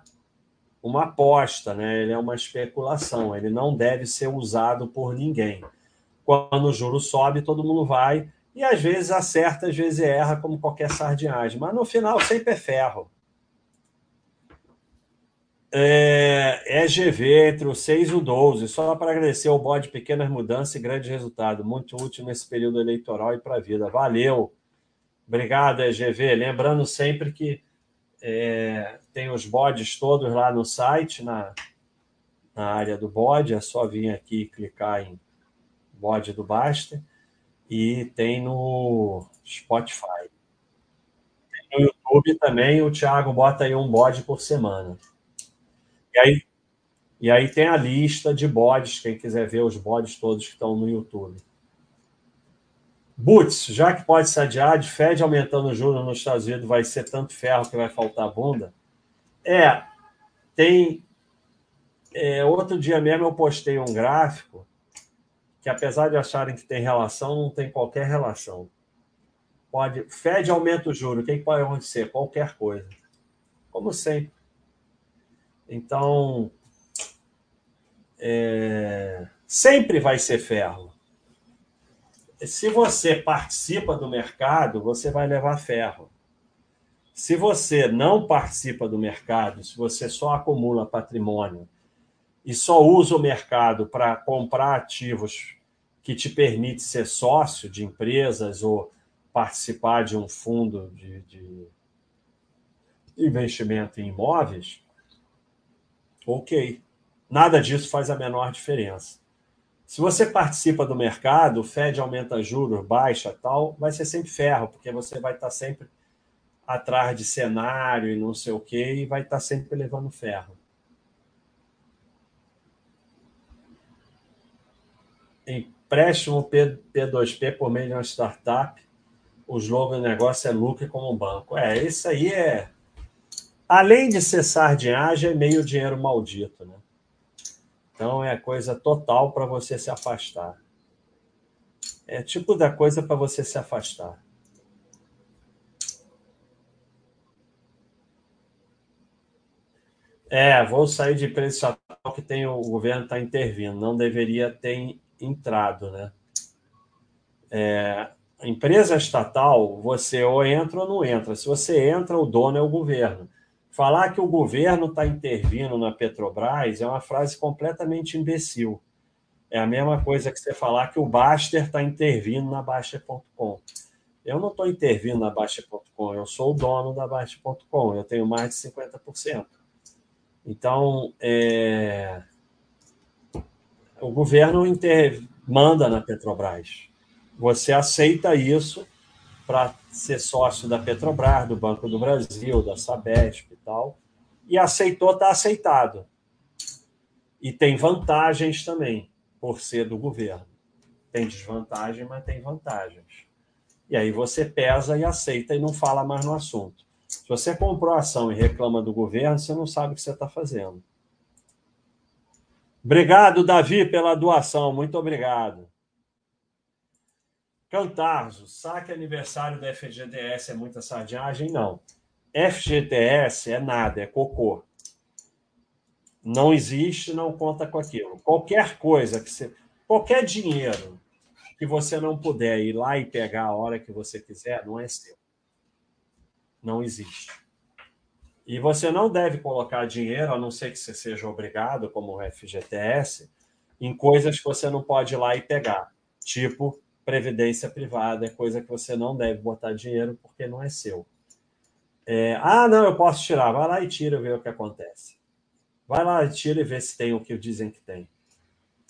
uma aposta, né? Ele é uma especulação, ele não deve ser usado por ninguém. Quando o juro sobe, todo mundo vai e às vezes acerta, às vezes erra, como qualquer sardinhagem. Mas no final sempre é ferro. É, é GV entre o 6 e o 12. Só para agradecer ao bode pequenas mudanças e grande resultado. Muito útil nesse período eleitoral e para a vida. Valeu. Obrigado, EGV. Lembrando sempre que é, tem os bodes todos lá no site, na, na área do bode. É só vir aqui e clicar em bode do Baster e tem no Spotify. Tem no YouTube também, o Thiago bota aí um bode por semana. E aí, e aí tem a lista de bodes, quem quiser ver os bodes todos que estão no YouTube. Boots, já que pode se adiar, de Fed aumentando o juros nos Estados Unidos vai ser tanto ferro que vai faltar bunda? É, tem. É, outro dia mesmo eu postei um gráfico que apesar de acharem que tem relação, não tem qualquer relação. Pode, Fed aumenta o juro, o que pode acontecer? Qualquer coisa. Como sempre. Então, é, sempre vai ser ferro. Se você participa do mercado, você vai levar ferro. Se você não participa do mercado, se você só acumula patrimônio e só usa o mercado para comprar ativos que te permite ser sócio de empresas ou participar de um fundo de, de investimento em imóveis, Ok. Nada disso faz a menor diferença. Se você participa do mercado, o Fed aumenta juros, baixa tal, vai ser sempre ferro, porque você vai estar sempre atrás de cenário e não sei o quê, e vai estar sempre levando ferro. Empréstimo P2P por meio de uma startup, o slogan do negócio é lucro como um banco. É, isso aí é. Além de ser sardinhagem, é meio dinheiro maldito, né? Então é coisa total para você se afastar. É tipo da coisa para você se afastar. É, vou sair de preço estatal que tem o governo está intervindo. Não deveria ter entrado, né? É, empresa estatal, você ou entra ou não entra. Se você entra, o dono é o governo. Falar que o governo está intervindo na Petrobras é uma frase completamente imbecil. É a mesma coisa que você falar que o Baster está intervindo na Baixa.com. Eu não estou intervindo na Baixa.com, eu sou o dono da Baixa.com, eu tenho mais de 50%. Então, é... o governo inter... manda na Petrobras. Você aceita isso para ser sócio da Petrobras, do Banco do Brasil, da Sabesp e tal, e aceitou, está aceitado. E tem vantagens também, por ser do governo. Tem desvantagem, mas tem vantagens. E aí você pesa e aceita e não fala mais no assunto. Se você comprou a ação e reclama do governo, você não sabe o que você está fazendo. Obrigado, Davi, pela doação. Muito obrigado. Cantarzo, saque aniversário da FGTS é muita sardinhagem? Não. FGTS é nada, é cocô. Não existe, não conta com aquilo. Qualquer coisa que você. Qualquer dinheiro que você não puder ir lá e pegar a hora que você quiser, não é seu. Não existe. E você não deve colocar dinheiro, a não ser que você seja obrigado, como o FGTS, em coisas que você não pode ir lá e pegar. Tipo previdência privada, é coisa que você não deve botar dinheiro porque não é seu. É, ah, não, eu posso tirar. Vai lá e tira e vê o que acontece. Vai lá e tira e vê se tem o que dizem que tem.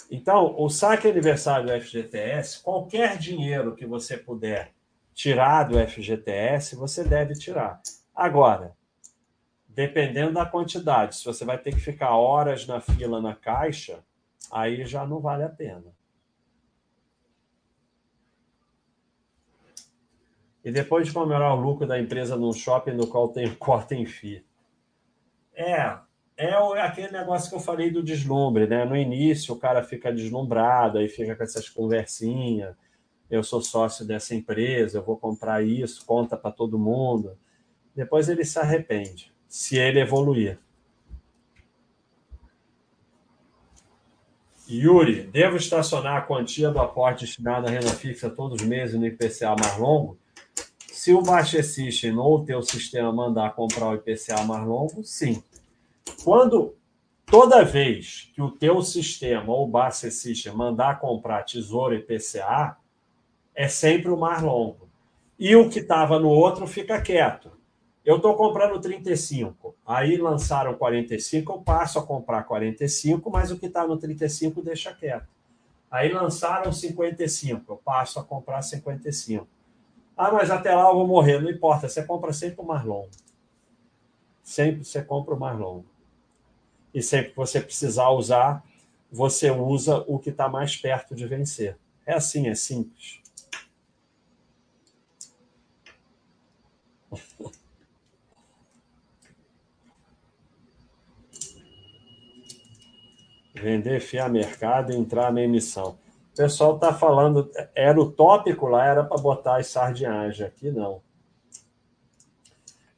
Então, o saque aniversário do FGTS, qualquer dinheiro que você puder tirar do FGTS, você deve tirar. Agora, dependendo da quantidade, se você vai ter que ficar horas na fila na caixa, aí já não vale a pena. E depois de comemorar o lucro da empresa num shopping no qual tem corta em FII. É, é aquele negócio que eu falei do deslumbre, né? No início o cara fica deslumbrado, aí fica com essas conversinhas. Eu sou sócio dessa empresa, eu vou comprar isso, conta para todo mundo. Depois ele se arrepende, se ele evoluir. Yuri, devo estacionar a quantia do aporte destinado à renda fixa todos os meses no IPCA mais longo? Se o Baixa System ou o teu sistema mandar comprar o IPCA mais longo, sim. Quando toda vez que o teu sistema ou o Baixa System mandar comprar tesouro IPCA, é sempre o mais longo. E o que estava no outro fica quieto. Eu estou comprando 35, aí lançaram 45, eu passo a comprar 45, mas o que está no 35 deixa quieto. Aí lançaram 55, eu passo a comprar 55. Ah, mas até lá eu vou morrer. Não importa, você compra sempre o mais longo. Sempre você compra o mais longo. E sempre que você precisar usar, você usa o que está mais perto de vencer. É assim, é simples. Vender, fiar mercado e entrar na emissão. O pessoal está falando, era o tópico lá, era para botar as sardinhas, aqui não.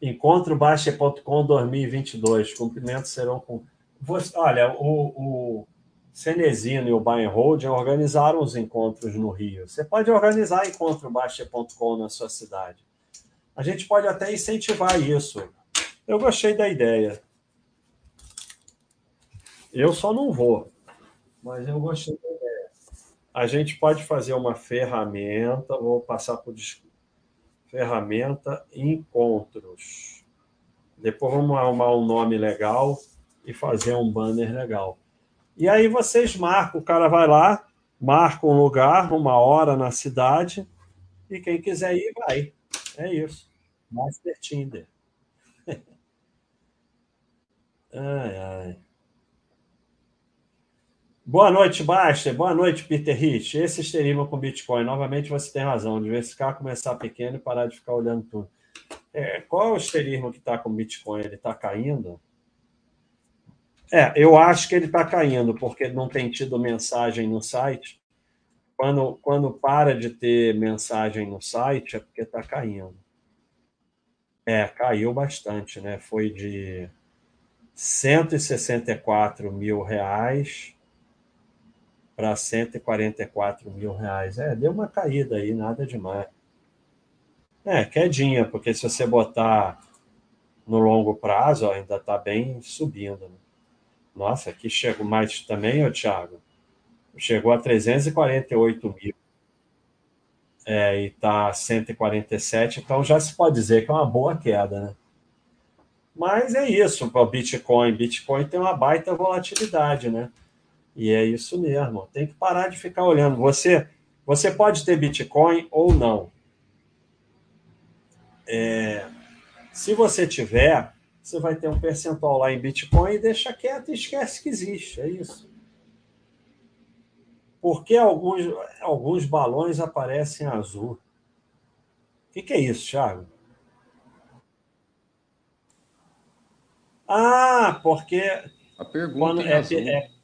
Encontro Baixa.com 2022. Cumprimentos serão com. Olha, o, o Cenezino e o Buy Hold organizaram os encontros no Rio. Você pode organizar encontro Baixa.com na sua cidade. A gente pode até incentivar isso. Eu gostei da ideia. Eu só não vou, mas eu gostei a gente pode fazer uma ferramenta, vou passar por ferramenta encontros. Depois vamos arrumar um nome legal e fazer um banner legal. E aí vocês marcam, o cara vai lá, marca um lugar, uma hora na cidade, e quem quiser ir, vai. É isso. Master Tinder. ai, ai. Boa noite, Basta. Boa noite, Peter Rich. Esse esterismo com Bitcoin. Novamente, você tem razão. Diversificar, começar pequeno e parar de ficar olhando tudo. É, qual é o esterismo que está com Bitcoin? Ele está caindo? É, eu acho que ele está caindo, porque não tem tido mensagem no site. Quando, quando para de ter mensagem no site, é porque está caindo. É, caiu bastante, né? Foi de 164 mil reais para 144 mil reais. É, deu uma caída aí, nada demais. É, quedinha, porque se você botar no longo prazo, ó, ainda está bem subindo. Né? Nossa, aqui chegou mais também, ô Thiago. Chegou a 348 mil. É, e está 147, então já se pode dizer que é uma boa queda, né? Mas é isso o Bitcoin. Bitcoin tem uma baita volatilidade, né? E é isso mesmo. Tem que parar de ficar olhando. Você, você pode ter Bitcoin ou não. É, se você tiver, você vai ter um percentual lá em Bitcoin e deixa quieto e esquece que existe. É isso. Porque alguns, alguns balões aparecem azul. O que, que é isso, Thiago? Ah, porque. A pergunta é, azul. É,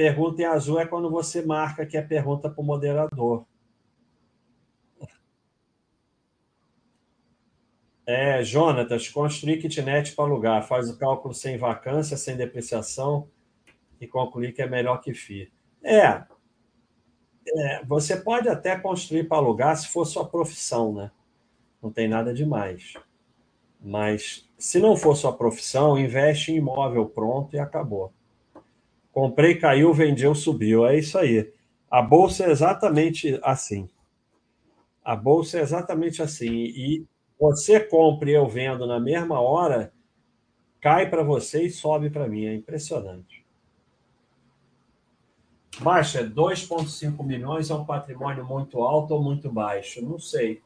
Pergunta em azul é quando você marca que é pergunta para o moderador. É, Jonatas, construir kitnet para alugar. Faz o cálculo sem vacância, sem depreciação e concluir que é melhor que FII. É, é, você pode até construir para alugar se for sua profissão, né? Não tem nada demais. Mas se não for sua profissão, investe em imóvel pronto e acabou. Comprei, caiu, vendeu, subiu. É isso aí. A bolsa é exatamente assim. A bolsa é exatamente assim. E você compra e eu vendo na mesma hora, cai para você e sobe para mim. É impressionante. Baixa, 2,5 milhões é um patrimônio muito alto ou muito baixo? Não sei.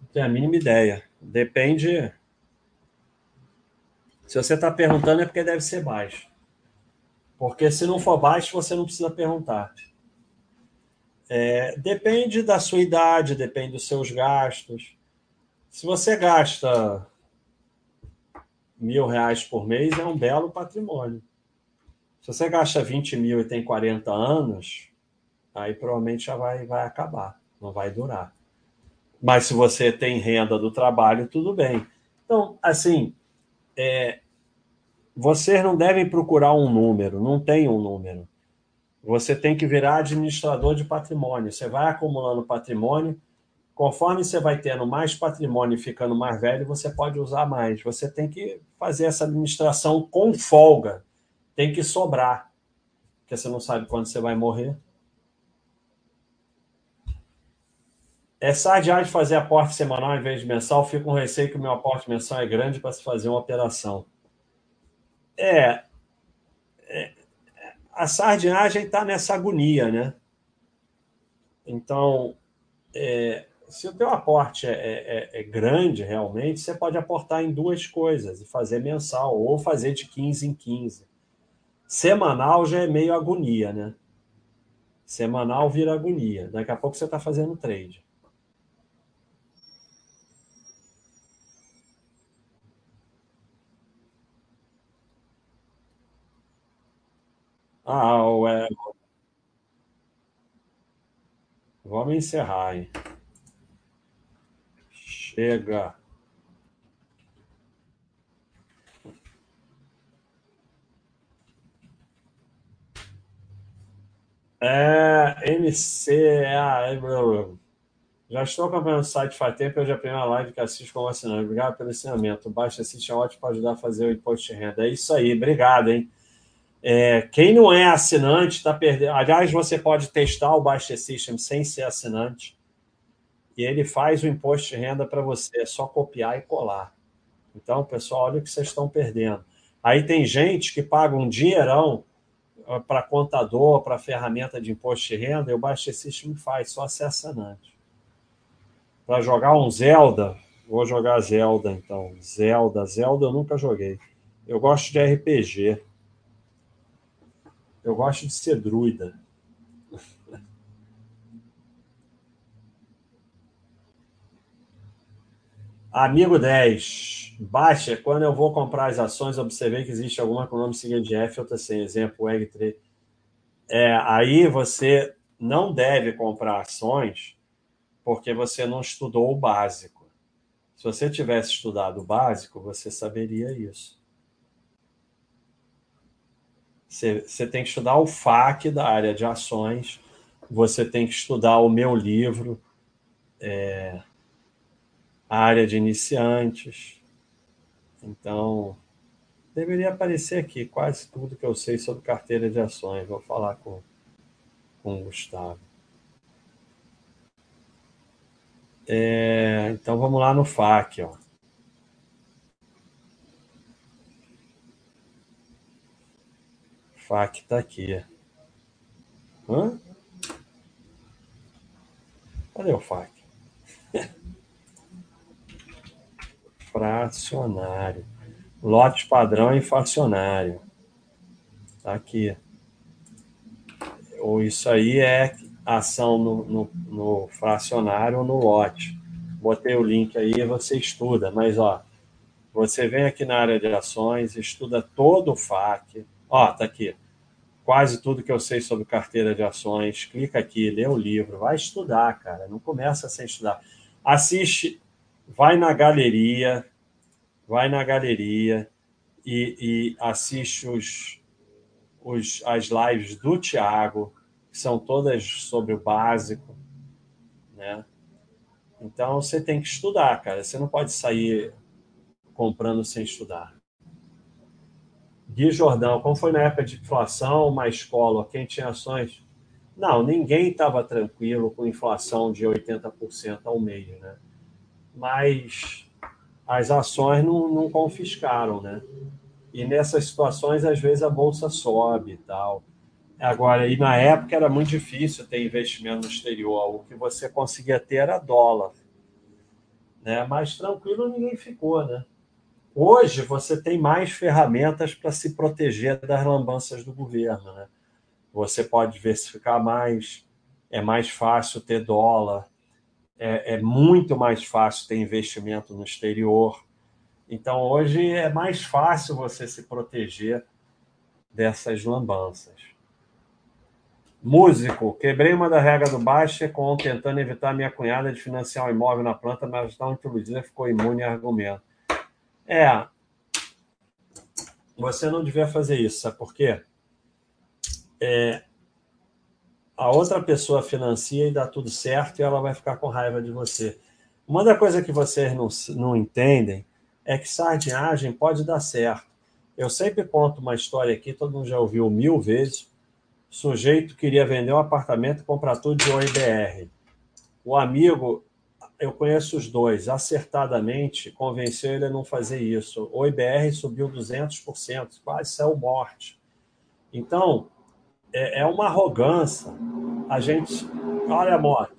Não tenho a mínima ideia. Depende. Se você está perguntando, é porque deve ser baixo. Porque se não for baixo, você não precisa perguntar. É, depende da sua idade, depende dos seus gastos. Se você gasta mil reais por mês, é um belo patrimônio. Se você gasta 20 mil e tem 40 anos, aí provavelmente já vai, vai acabar, não vai durar. Mas se você tem renda do trabalho, tudo bem. Então, assim, é, vocês não devem procurar um número, não tem um número. Você tem que virar administrador de patrimônio. Você vai acumulando patrimônio. Conforme você vai tendo mais patrimônio e ficando mais velho, você pode usar mais. Você tem que fazer essa administração com folga. Tem que sobrar. Porque você não sabe quando você vai morrer. É sardiar de fazer aporte semanal em vez de mensal. Fico com receio que o meu aporte mensal é grande para se fazer uma operação. É, é a sardinhagem está nessa agonia, né? Então, é, se o teu aporte é, é, é, é, grande realmente, você pode aportar em duas coisas e fazer mensal ou fazer de 15 em 15. Semanal já é meio agonia, né? Semanal vira agonia. Daqui a pouco você está fazendo trade. Ah, ué. Vamos encerrar, hein? Chega. É, MC, é, já estou acompanhando o site faz tempo, eu já aprendi uma live que assisto como assinante. Obrigado pelo ensinamento. O Baixa Assist é ótimo para ajudar a fazer o imposto de renda. É isso aí, obrigado, hein? É, quem não é assinante está perdendo. Aliás, você pode testar o Baixa System sem ser assinante. E ele faz o imposto de renda para você. É só copiar e colar. Então, pessoal, olha o que vocês estão perdendo. Aí tem gente que paga um dinheirão ah, para contador, para ferramenta de imposto de renda, e o Baixa System faz, só acessa antes. Para jogar um Zelda, vou jogar Zelda então. Zelda, Zelda eu nunca joguei. Eu gosto de RPG. Eu gosto de ser druida. Amigo 10. Baixa, quando eu vou comprar as ações, observei que existe alguma com nome seguinte de F, outra sem. Exemplo, EG3. É, aí você não deve comprar ações porque você não estudou o básico. Se você tivesse estudado o básico, você saberia isso. Você, tem que estudar o FAQ da área de ações, você tem que estudar o meu livro, é, a área de iniciantes. Então, deveria aparecer aqui quase tudo que eu sei sobre carteira de ações. Vou falar com, com o Gustavo. É, então, vamos lá no FAQ. Ó. FAQ está aqui. Hã? Cadê o FAQ? Fracionário. Lote padrão inflacionário. Tá aqui. Ou isso aí é ação no, no, no fracionário ou no lote. Botei o link aí e você estuda. Mas, ó, você vem aqui na área de ações, estuda todo o FAQ, Ó, tá aqui. Quase tudo que eu sei sobre carteira de ações. Clica aqui, lê o livro, vai estudar, cara. Não começa sem estudar. Assiste, vai na galeria, vai na galeria e, e assiste os, os, as lives do Tiago, que são todas sobre o básico, né? Então você tem que estudar, cara. Você não pode sair comprando sem estudar. Gui Jordão, como foi na época de inflação, uma escola, quem tinha ações? Não, ninguém estava tranquilo com inflação de 80% ao mês, né? Mas as ações não, não confiscaram, né? E nessas situações, às vezes, a bolsa sobe e tal. Agora, e na época era muito difícil ter investimento no exterior. O que você conseguia ter era dólar. Né? Mas tranquilo ninguém ficou, né? Hoje você tem mais ferramentas para se proteger das lambanças do governo. Né? Você pode diversificar mais, é mais fácil ter dólar, é, é muito mais fácil ter investimento no exterior. Então hoje é mais fácil você se proteger dessas lambanças. Músico, quebrei uma da regra do Baixa com tentando evitar minha cunhada de financiar um imóvel na planta, mas não introduzida ficou imune a argumento. É. Você não devia fazer isso, sabe por quê? É, a outra pessoa financia e dá tudo certo e ela vai ficar com raiva de você. Uma da coisa que vocês não, não entendem é que sardinhagem pode dar certo. Eu sempre conto uma história aqui, todo mundo já ouviu mil vezes. Sujeito queria vender um apartamento e comprar tudo de OIBR. O amigo eu conheço os dois, acertadamente convenceu ele a não fazer isso. O IBR subiu 200%, quase saiu morte. Então, é, é uma arrogância. A gente, olha a morte.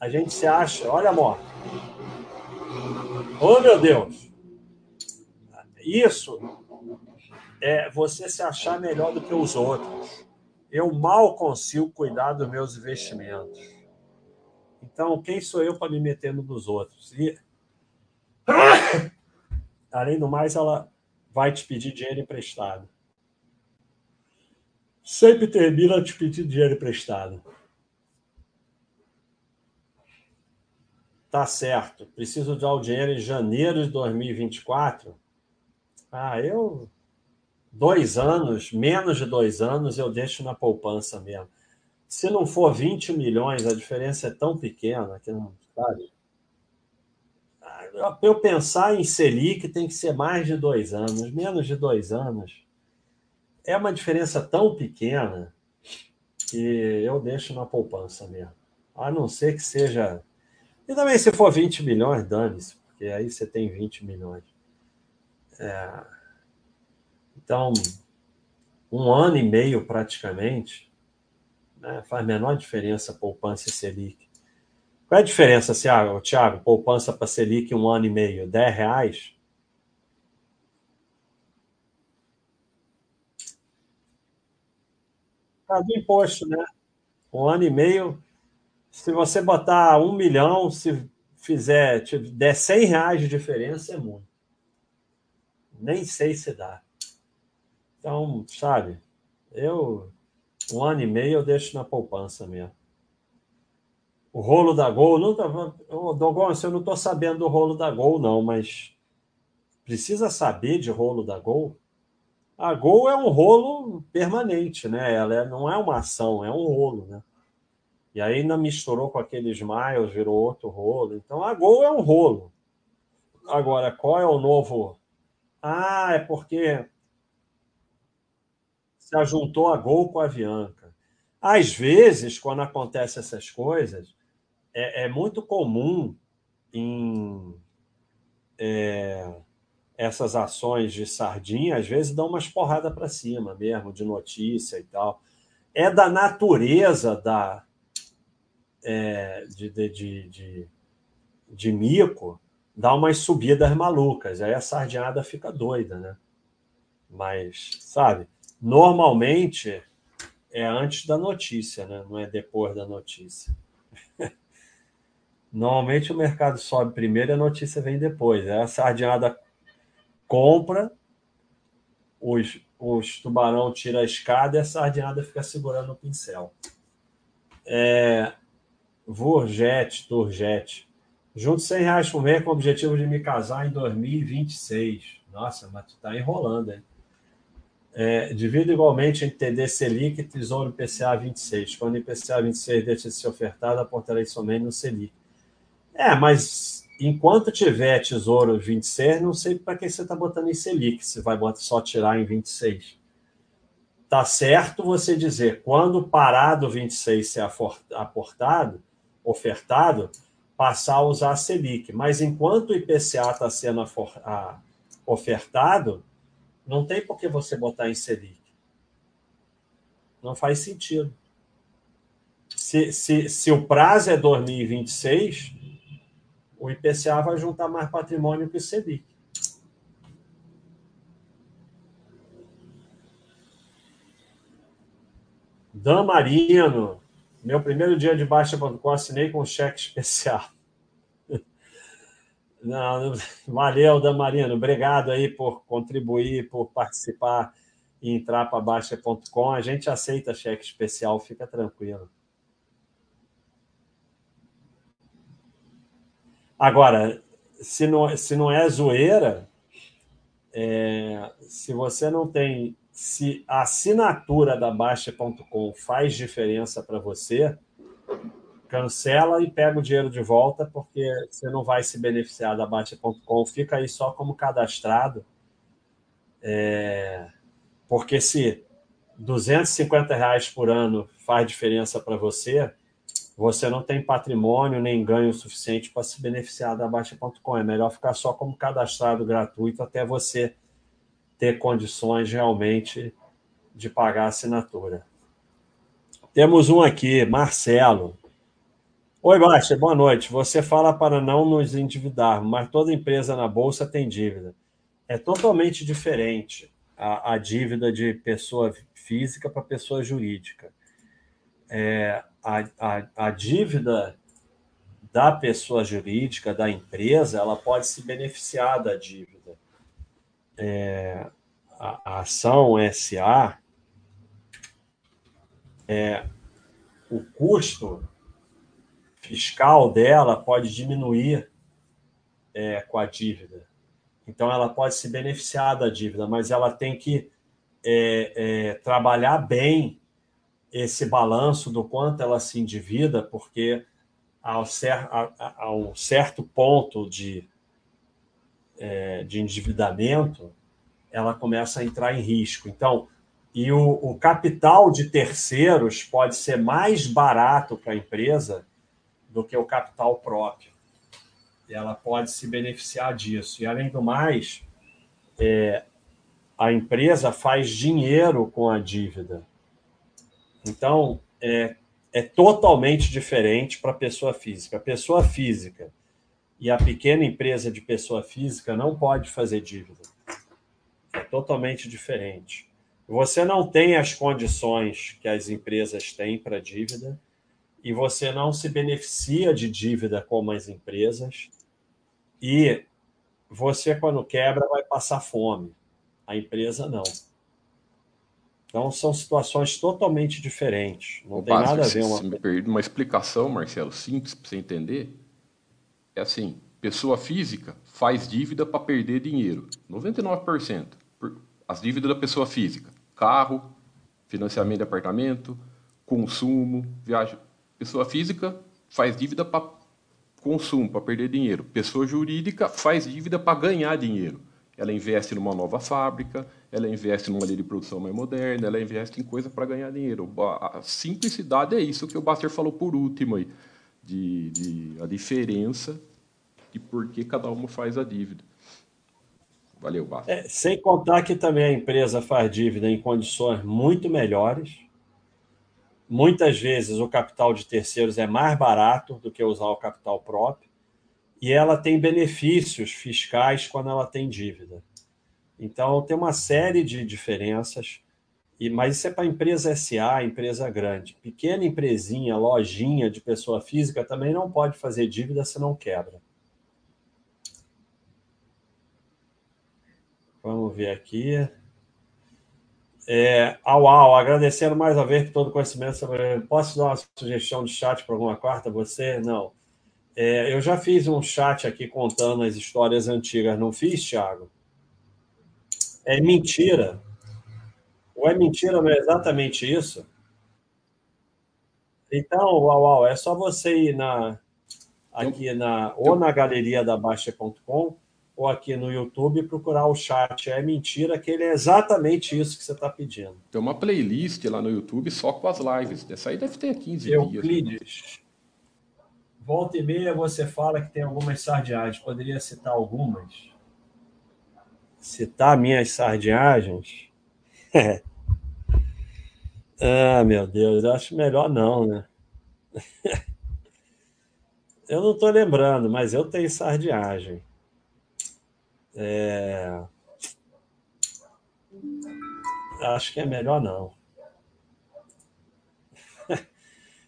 A gente se acha, olha a morte. Oh, meu Deus! Isso é você se achar melhor do que os outros. Eu mal consigo cuidar dos meus investimentos então, quem sou eu para me meter no dos outros? E, além do mais, ela vai te pedir dinheiro emprestado. Sempre termina te pedindo dinheiro emprestado. Tá certo. Preciso dar o dinheiro em janeiro de 2024. Ah, eu. Dois anos, menos de dois anos, eu deixo na poupança mesmo. Se não for 20 milhões, a diferença é tão pequena que não sabe. Para eu pensar em Selic, tem que ser mais de dois anos, menos de dois anos. É uma diferença tão pequena que eu deixo na poupança mesmo. A não ser que seja. E também, se for 20 milhões, dane-se, porque aí você tem 20 milhões. É... Então, um ano e meio praticamente, né, faz menor diferença poupança e Selic. Qual é a diferença, Thiago? Poupança para Selic um ano e meio? 10 reais? Tá do imposto, né? Um ano e meio, se você botar um milhão, se fizer, der 100 reais de diferença, é muito. Nem sei se dá. Então, sabe, eu, um ano e meio eu deixo na poupança mesmo. O rolo da Gol, não tá, Dogon, eu não estou sabendo do rolo da Gol, não, mas precisa saber de rolo da Gol? A Gol é um rolo permanente, né? Ela é, não é uma ação, é um rolo, né? E aí ainda misturou com aquele Smiles, virou outro rolo. Então a Gol é um rolo. Agora, qual é o novo? Ah, é porque se ajuntou a Gol com a Avianca. Às vezes, quando acontecem essas coisas, é, é muito comum em é, essas ações de sardinha, às vezes dão umas porradas para cima mesmo, de notícia e tal. É da natureza da, é, de, de, de, de, de mico dar umas subidas malucas. Aí a sardinhada fica doida, né? Mas, sabe, normalmente é antes da notícia, né? Não é depois da notícia. Normalmente o mercado sobe primeiro e a notícia vem depois. Aí a sardinhada compra, os, os tubarão tira a escada e a sardinhada fica segurando o pincel. É, Vurjet, Turjet. Junto 100 reais por mês com o objetivo de me casar em 2026. Nossa, mas tu tá enrolando, hein? É, divido igualmente entre TD Selic e Tesouro IPCA 26. Quando o IPCA 26 deixa de ser ofertado, aportarei somente no Selic. É, mas enquanto tiver Tesouro 26, não sei para que você está botando em Selic, se vai só tirar em 26. Tá certo você dizer, quando parar do 26 ser aportado, ofertado, passar a usar a Selic. Mas enquanto o IPCA está sendo ofertado, não tem por que você botar em Selic. Não faz sentido. Se, se, se o prazo é 2026, o IPCA vai juntar mais patrimônio que o Selic. Dan Marino, meu primeiro dia de Baixa.com, assinei com cheque especial. Não, valeu, Damarino. Obrigado aí por contribuir, por participar e entrar para Baixa.com. A gente aceita cheque especial, fica tranquilo. Agora, se não, se não é zoeira, é, se você não tem se a assinatura da Baixa.com faz diferença para você, cancela e pega o dinheiro de volta, porque você não vai se beneficiar da Baixa.com, fica aí só como cadastrado. É, porque se 250 reais por ano faz diferença para você, você não tem patrimônio nem ganho suficiente para se beneficiar da Baixa.com. É melhor ficar só como cadastrado gratuito até você ter condições realmente de pagar a assinatura. Temos um aqui, Marcelo. Oi, Baixa, boa noite. Você fala para não nos endividarmos, mas toda empresa na Bolsa tem dívida. É totalmente diferente a, a dívida de pessoa física para pessoa jurídica. É, a, a, a dívida da pessoa jurídica, da empresa, ela pode se beneficiar da dívida é, a, a, ação SA, é, o custo fiscal dela pode diminuir é, com a dívida. Então, ela pode se beneficiar da dívida, mas ela tem que é, é, trabalhar bem esse balanço do quanto ela se endivida, porque a, a um certo ponto de é, de endividamento, ela começa a entrar em risco. Então, e o, o capital de terceiros pode ser mais barato para a empresa do que o capital próprio. E ela pode se beneficiar disso. E, além do mais, é, a empresa faz dinheiro com a dívida. Então, é, é totalmente diferente para a pessoa física. A pessoa física e a pequena empresa de pessoa física não pode fazer dívida. É totalmente diferente. Você não tem as condições que as empresas têm para dívida e você não se beneficia de dívida como as empresas e você, quando quebra, vai passar fome. A empresa não. Então, são situações totalmente diferentes. Não Ô, tem nada a ver uma... me perdi uma explicação, Marcelo, simples para você entender. É assim, pessoa física faz dívida para perder dinheiro. 99%. As dívidas da pessoa física. Carro, financiamento de apartamento, consumo, viagem. Pessoa física faz dívida para consumo, para perder dinheiro. Pessoa jurídica faz dívida para ganhar dinheiro. Ela investe numa nova fábrica, ela investe numa linha de produção mais moderna, ela investe em coisa para ganhar dinheiro. A simplicidade é isso que o Baster falou por último aí, de, de a diferença de por que cada uma faz a dívida. Valeu, Baster. É, sem contar que também a empresa faz dívida em condições muito melhores. Muitas vezes o capital de terceiros é mais barato do que usar o capital próprio e ela tem benefícios fiscais quando ela tem dívida. Então, tem uma série de diferenças, mas isso é para empresa SA, empresa grande. Pequena empresinha, lojinha de pessoa física também não pode fazer dívida se não quebra. Vamos ver aqui. É, au, au, agradecendo mais uma vez por todo o conhecimento sobre. Posso dar uma sugestão de chat para alguma quarta? Você? Não. É, eu já fiz um chat aqui contando as histórias antigas, não fiz, Thiago? É mentira. Ou é mentira, não é exatamente isso? Então, uau, uau, é só você ir na, aqui na, ou na galeria da Baixa.com ou aqui no YouTube procurar o chat. É mentira, que ele é exatamente isso que você está pedindo. Tem uma playlist lá no YouTube só com as lives. Essa aí deve ter 15 Euclides. dias. Né? Volta e meia você fala que tem algumas sardinhagens. Poderia citar algumas? Citar minhas sardinhagens? ah, meu Deus, eu acho melhor não, né? eu não estou lembrando, mas eu tenho sardinhagem. É... Acho que é melhor não.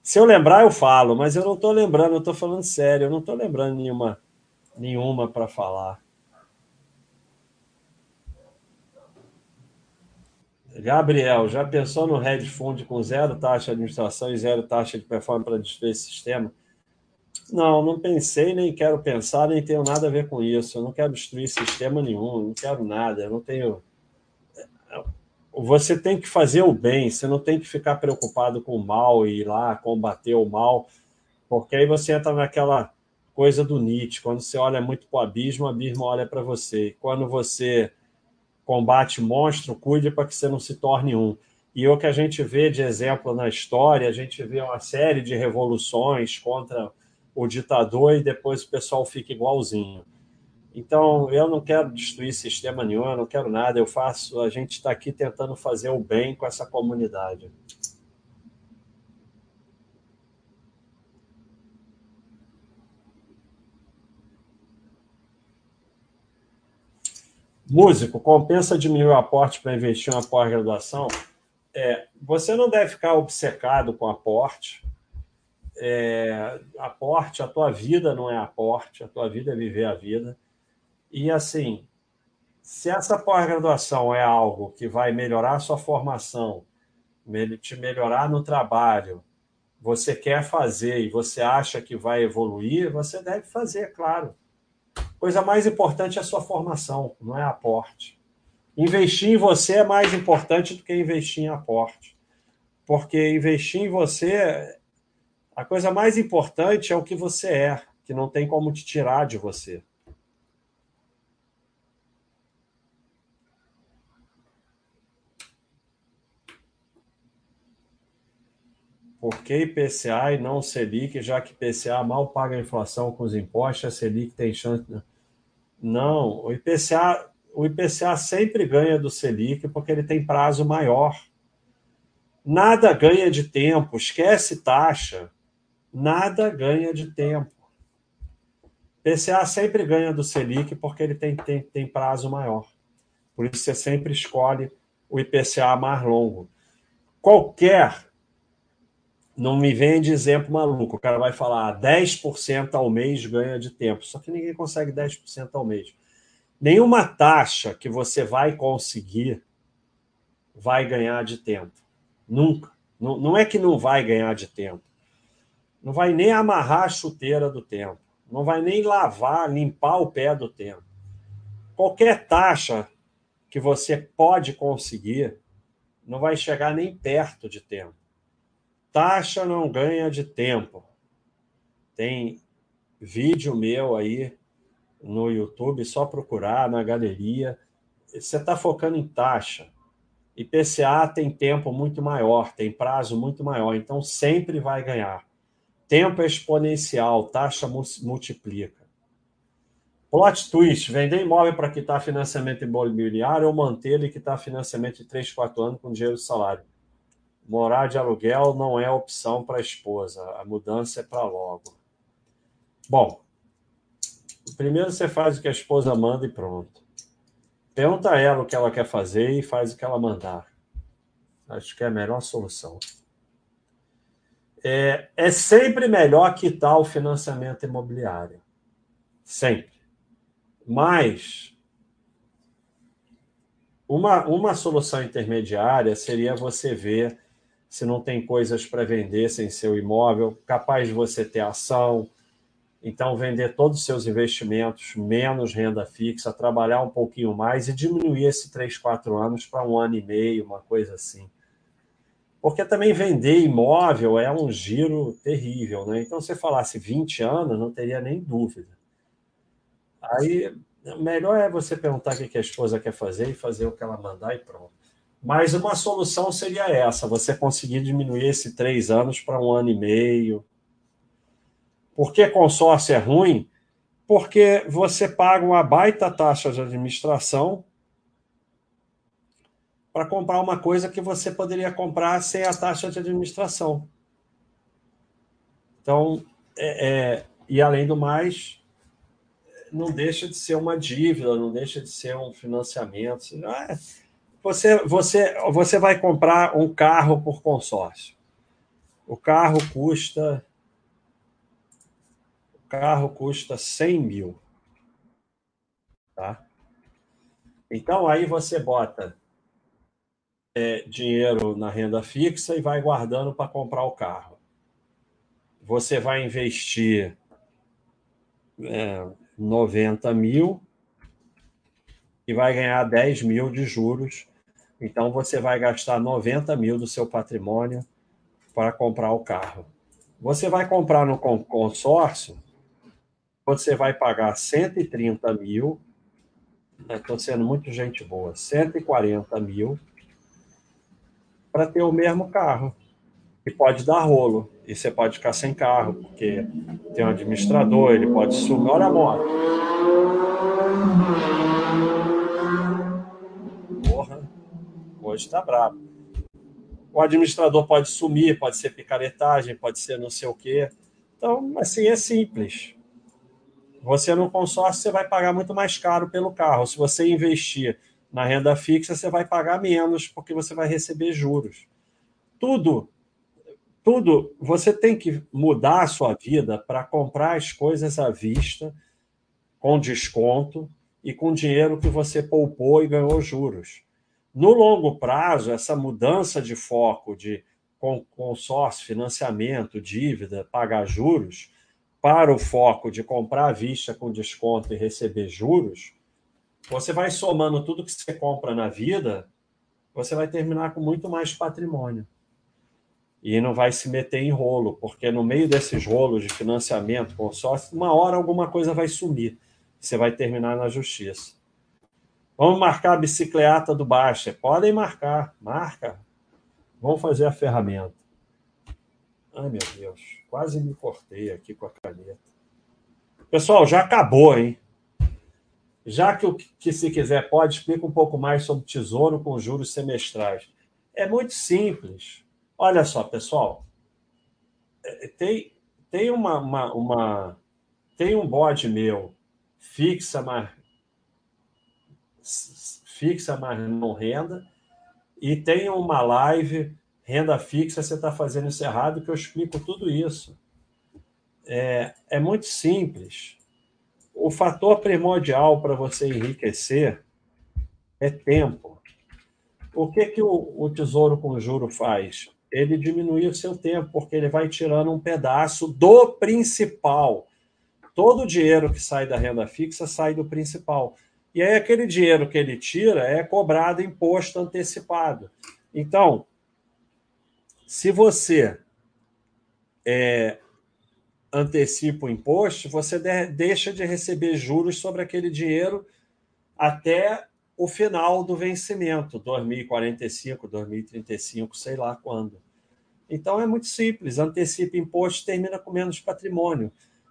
Se eu lembrar, eu falo, mas eu não estou lembrando, eu estou falando sério, eu não estou lembrando nenhuma, nenhuma para falar. Gabriel, já pensou no hedge fund com zero taxa de administração e zero taxa de performance para esse sistema? Não, não pensei, nem quero pensar, nem tenho nada a ver com isso. Eu não quero destruir sistema nenhum, não quero nada. Eu não tenho você tem que fazer o bem, você não tem que ficar preocupado com o mal e ir lá combater o mal, porque aí você entra naquela coisa do Nietzsche, quando você olha muito para o abismo, o abismo olha para você. Quando você combate monstro, cuide para que você não se torne um. E o que a gente vê de exemplo na história, a gente vê uma série de revoluções contra o ditador e depois o pessoal fica igualzinho. Então, eu não quero destruir sistema nenhum, eu não quero nada, eu faço, a gente está aqui tentando fazer o bem com essa comunidade. Músico, compensa diminuir o aporte para investir em uma pós-graduação? É, você não deve ficar obcecado com aporte. É, aporte, a tua vida não é aporte, a tua vida é viver a vida. E assim, se essa pós-graduação é algo que vai melhorar a sua formação, te melhorar no trabalho, você quer fazer e você acha que vai evoluir, você deve fazer, claro. Coisa mais importante é a sua formação, não é aporte. Investir em você é mais importante do que investir em aporte. Porque investir em você, a coisa mais importante é o que você é, que não tem como te tirar de você. Por que IPCA e não Selic, já que IPCA mal paga a inflação com os impostos, a Selic tem chance. Não, o IPCA, o IPCA sempre ganha do Selic porque ele tem prazo maior. Nada ganha de tempo, esquece taxa. Nada ganha de tempo. PCA sempre ganha do Selic porque ele tem, tem, tem prazo maior. Por isso você sempre escolhe o IPCA mais longo. Qualquer. Não me vem de exemplo maluco. O cara vai falar 10% ao mês ganha de tempo. Só que ninguém consegue 10% ao mês. Nenhuma taxa que você vai conseguir vai ganhar de tempo. Nunca. Não, não é que não vai ganhar de tempo. Não vai nem amarrar a chuteira do tempo. Não vai nem lavar, limpar o pé do tempo. Qualquer taxa que você pode conseguir não vai chegar nem perto de tempo. Taxa não ganha de tempo. Tem vídeo meu aí no YouTube, só procurar na galeria. Você está focando em taxa. IPCA tem tempo muito maior, tem prazo muito maior, então sempre vai ganhar. Tempo exponencial, taxa multiplica. Plot twist: vender imóvel para quitar financiamento imobiliário ou mantê-lo e quitar financiamento de 3, 4 anos com dinheiro do salário. Morar de aluguel não é opção para a esposa, a mudança é para logo. Bom, primeiro você faz o que a esposa manda e pronto. Pergunta a ela o que ela quer fazer e faz o que ela mandar. Acho que é a melhor solução. É, é sempre melhor quitar o financiamento imobiliário. Sempre. Mas uma, uma solução intermediária seria você ver se não tem coisas para vender sem seu imóvel, capaz de você ter ação, então, vender todos os seus investimentos, menos renda fixa, trabalhar um pouquinho mais e diminuir esse 3, 4 anos para um ano e meio, uma coisa assim. Porque também vender imóvel é um giro terrível, né? Então, se falasse 20 anos, não teria nem dúvida. Aí, melhor é você perguntar o que a esposa quer fazer e fazer o que ela mandar e pronto. Mas uma solução seria essa: você conseguir diminuir esse três anos para um ano e meio, por que consórcio é ruim? Porque você paga uma baita taxa de administração para comprar uma coisa que você poderia comprar sem a taxa de administração. Então, é, é, e além do mais, não deixa de ser uma dívida, não deixa de ser um financiamento. Você, você, você vai comprar um carro por consórcio. O carro custa carro custa 100 mil. Tá? Então, aí você bota é, dinheiro na renda fixa e vai guardando para comprar o carro. Você vai investir é, 90 mil e vai ganhar 10 mil de juros. Então, você vai gastar 90 mil do seu patrimônio para comprar o carro. Você vai comprar no consórcio, você vai pagar 130 mil, estou né, sendo muito gente boa, 140 mil, para ter o mesmo carro. E pode dar rolo. E você pode ficar sem carro, porque tem um administrador, ele pode sumir. Olha a moto. Porra, hoje está brabo. O administrador pode sumir, pode ser picaretagem, pode ser não sei o quê. Então, assim, é simples. Você no consórcio você vai pagar muito mais caro pelo carro. Se você investir na renda fixa, você vai pagar menos porque você vai receber juros. Tudo, tudo, você tem que mudar a sua vida para comprar as coisas à vista, com desconto e com dinheiro que você poupou e ganhou juros. No longo prazo, essa mudança de foco de consórcio, financiamento, dívida, pagar juros, para o foco de comprar à vista com desconto e receber juros, você vai somando tudo que você compra na vida, você vai terminar com muito mais patrimônio. E não vai se meter em rolo, porque no meio desses rolos de financiamento, consórcio, uma hora alguma coisa vai sumir. Você vai terminar na justiça. Vamos marcar a bicicleta do Baixa. Podem marcar, marca. Vamos fazer a ferramenta. Ai, meu Deus. Quase me cortei aqui com a caneta. Pessoal, já acabou, hein? Já que o que se quiser pode, explica um pouco mais sobre tesouro com juros semestrais. É muito simples. Olha só, pessoal, é, tem, tem uma, uma, uma tem um bode meu fixa, mas fixa, mas não renda, e tem uma live renda fixa, você está fazendo isso errado, que eu explico tudo isso. É, é muito simples. O fator primordial para você enriquecer é tempo. O que, que o, o Tesouro com Juro faz? Ele diminui o seu tempo, porque ele vai tirando um pedaço do principal. Todo o dinheiro que sai da renda fixa sai do principal. E aí, aquele dinheiro que ele tira é cobrado imposto antecipado. Então, se você é, antecipa o imposto, você de, deixa de receber juros sobre aquele dinheiro até o final do vencimento, 2045, 2035, sei lá quando. Então é muito simples, antecipa imposto, termina com menos patrimônio.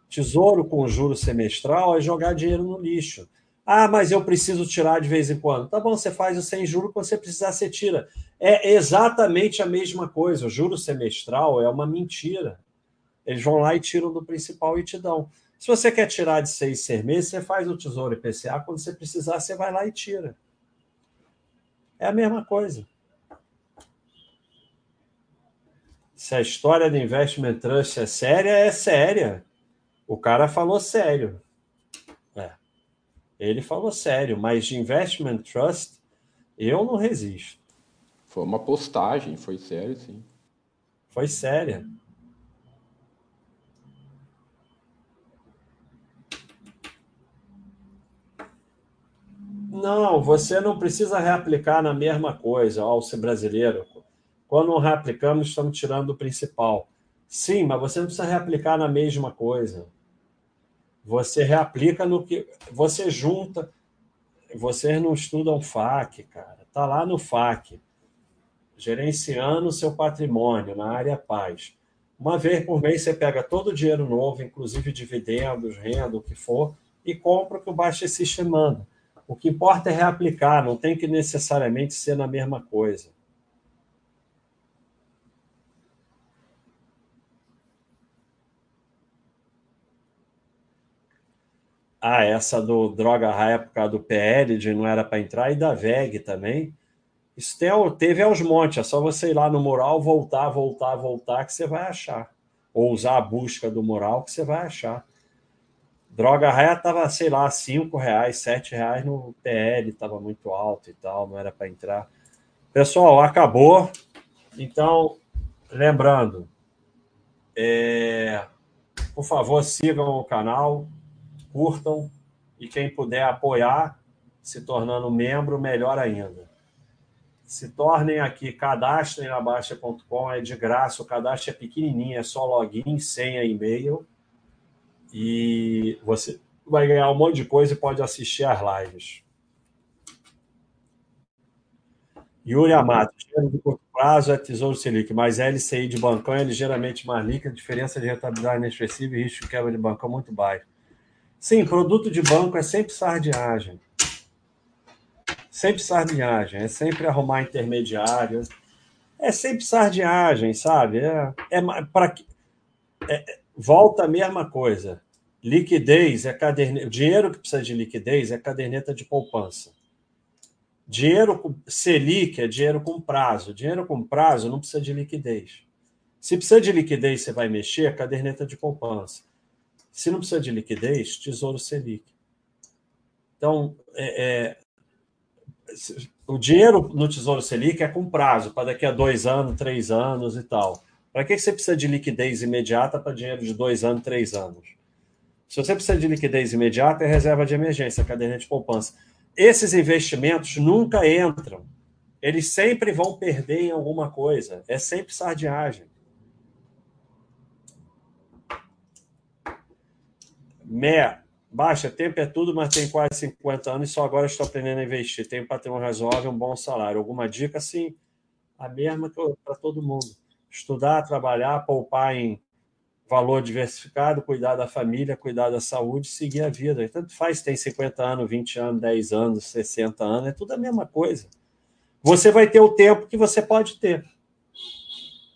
Tesouro com juros semestral é jogar dinheiro no lixo. Ah, mas eu preciso tirar de vez em quando. Tá bom, você faz o sem juro, quando você precisar, você tira. É exatamente a mesma coisa. O juro semestral é uma mentira. Eles vão lá e tiram do principal e te dão. Se você quer tirar de seis, seis meses, você faz o Tesouro IPCA. Quando você precisar, você vai lá e tira. É a mesma coisa. Se a história do Investment Trust é séria, é séria. O cara falou sério. É. Ele falou sério, mas de Investment Trust, eu não resisto. Foi uma postagem, foi sério, sim. Foi séria. Não, você não precisa reaplicar na mesma coisa ao ser brasileiro. Quando reaplicamos, estamos tirando o principal. Sim, mas você não precisa reaplicar na mesma coisa. Você reaplica no que. Você junta. Vocês não estudam FAC, cara. Está lá no FAC. Gerenciando seu patrimônio na área paz. Uma vez por mês você pega todo o dinheiro novo, inclusive dividendos, renda, o que for, e compra o que o Baixa System manda. O que importa é reaplicar, não tem que necessariamente ser na mesma coisa. Ah, essa do Droga Raia por causa do PL, de não era para entrar, e da VEG também. Isso tem, teve aos montes, é só você ir lá no mural, voltar, voltar, voltar, que você vai achar. Ou usar a busca do mural, que você vai achar. Droga raia estava, sei lá, 5 reais, 7 reais no PL, estava muito alto e tal, não era para entrar. Pessoal, acabou. Então, lembrando, é, por favor, sigam o canal, curtam e quem puder apoiar, se tornando membro, melhor ainda. Se tornem aqui, cadastrem na Baixa.com, é de graça, o cadastro é pequenininho, é só login, senha, e-mail e você vai ganhar um monte de coisa e pode assistir às lives. Yuri Amato, dinheiro de curto prazo é Tesouro Selic, mas LCI de bancão é ligeiramente mais líquida, diferença de rentabilidade inexpressiva e risco de quebra de bancão muito baixo. Sim, produto de banco é sempre sardinhagem. Sempre sardinhagem, é sempre arrumar intermediário. É sempre sardinhagem, sabe? É, é, para é, volta a mesma coisa. Liquidez é caderneta. Dinheiro que precisa de liquidez é caderneta de poupança. Dinheiro com Selic é dinheiro com prazo. Dinheiro com prazo não precisa de liquidez. Se precisa de liquidez, você vai mexer, caderneta de poupança. Se não precisa de liquidez, tesouro Selic. Então, é, é, o dinheiro no Tesouro Selic é com prazo, para daqui a dois anos, três anos e tal. Para que você precisa de liquidez imediata para dinheiro de dois anos, três anos? Se você precisa de liquidez imediata, é reserva de emergência, caderneta de poupança. Esses investimentos nunca entram. Eles sempre vão perder em alguma coisa. É sempre sardiagem. Mé, baixa, tempo é tudo, mas tem quase 50 anos e só agora estou aprendendo a investir. Tenho patrimônio razoável, um bom salário. Alguma dica? Sim, a mesma para todo mundo estudar, trabalhar, poupar em valor diversificado, cuidar da família, cuidar da saúde, seguir a vida. Tanto faz, tem 50 anos, 20 anos, 10 anos, 60 anos, é tudo a mesma coisa. Você vai ter o tempo que você pode ter.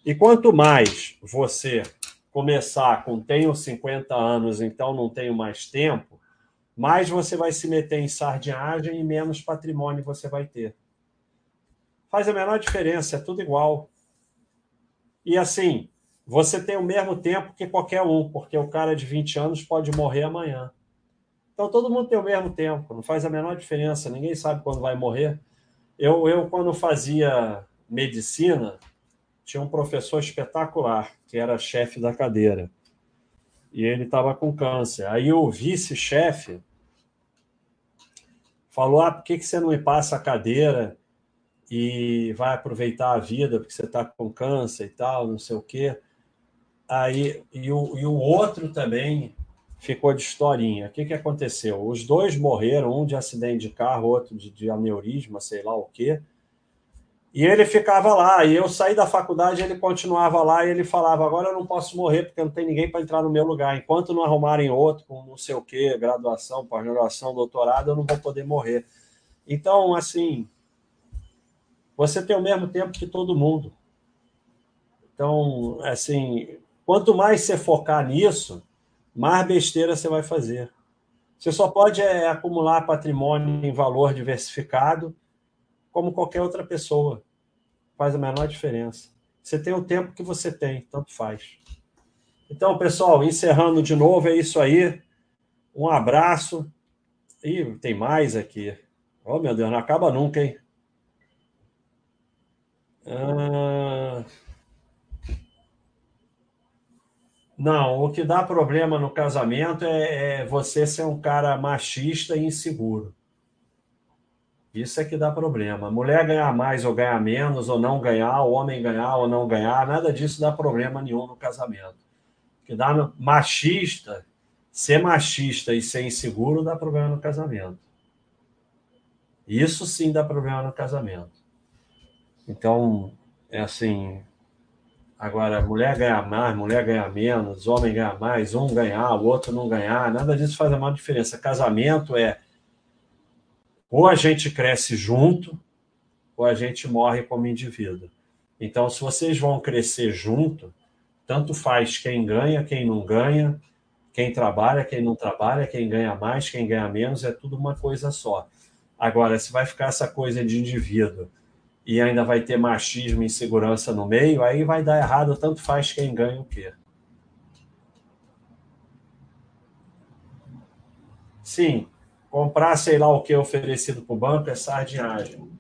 E quanto mais você começar com tenho 50 anos, então não tenho mais tempo, mais você vai se meter em sardinhagem e menos patrimônio você vai ter. Faz a menor diferença, é tudo igual. E assim, você tem o mesmo tempo que qualquer um, porque o cara de 20 anos pode morrer amanhã. Então todo mundo tem o mesmo tempo, não faz a menor diferença, ninguém sabe quando vai morrer. Eu, eu quando fazia medicina, tinha um professor espetacular, que era chefe da cadeira. E ele estava com câncer. Aí o vice-chefe falou: Ah, por que, que você não me passa a cadeira e vai aproveitar a vida porque você está com câncer e tal, não sei o quê? Aí, e, o, e o outro também ficou de historinha. O que, que aconteceu? Os dois morreram, um de acidente de carro, outro de, de aneurisma, sei lá o quê. E ele ficava lá, e eu saí da faculdade, ele continuava lá, e ele falava: agora eu não posso morrer porque não tem ninguém para entrar no meu lugar. Enquanto não arrumarem outro, com não sei o quê, graduação, pós-graduação, doutorado, eu não vou poder morrer. Então, assim, você tem o mesmo tempo que todo mundo. Então, assim, quanto mais você focar nisso, mais besteira você vai fazer. Você só pode é, acumular patrimônio em valor diversificado como qualquer outra pessoa. Faz a menor diferença. Você tem o tempo que você tem, tanto faz. Então, pessoal, encerrando de novo, é isso aí. Um abraço. Ih, tem mais aqui. Oh, meu Deus, não acaba nunca, hein? Ah... Não, o que dá problema no casamento é, é você ser um cara machista e inseguro. Isso é que dá problema. Mulher ganhar mais ou ganhar menos, ou não ganhar, o homem ganhar ou não ganhar, nada disso dá problema nenhum no casamento. O que dá no... machista, ser machista e ser inseguro dá problema no casamento. Isso sim dá problema no casamento. Então, é assim. Agora, mulher ganhar mais, mulher ganhar menos, homem ganhar mais, um ganhar, o outro não ganhar, nada disso faz a maior diferença. Casamento é ou a gente cresce junto, ou a gente morre como indivíduo. Então, se vocês vão crescer junto, tanto faz quem ganha, quem não ganha, quem trabalha, quem não trabalha, quem ganha mais, quem ganha menos, é tudo uma coisa só. Agora, se vai ficar essa coisa de indivíduo e ainda vai ter machismo e insegurança no meio, aí vai dar errado, tanto faz quem ganha o quê. Sim, comprar sei lá o que oferecido para o banco é sardinhagem.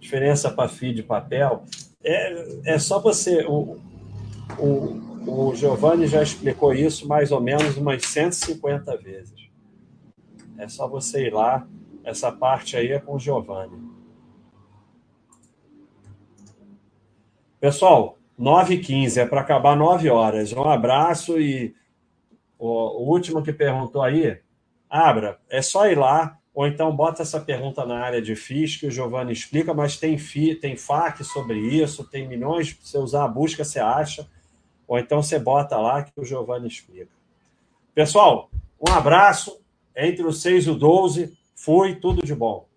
Diferença para FII de papel é, é só você. O, o, o Giovanni já explicou isso mais ou menos umas 150 vezes. É só você ir lá. Essa parte aí é com o Giovanni. Pessoal, 9h15, é para acabar 9 horas. Um abraço e o, último que perguntou aí, Abra, é só ir lá, ou então bota essa pergunta na área de FIS, que o Giovanni explica, mas tem, FI, tem FAQ sobre isso, tem milhões, se você usar a busca, você acha, ou então você bota lá que o Giovanni explica. Pessoal, um abraço, entre o 6 e o 12, fui, tudo de bom.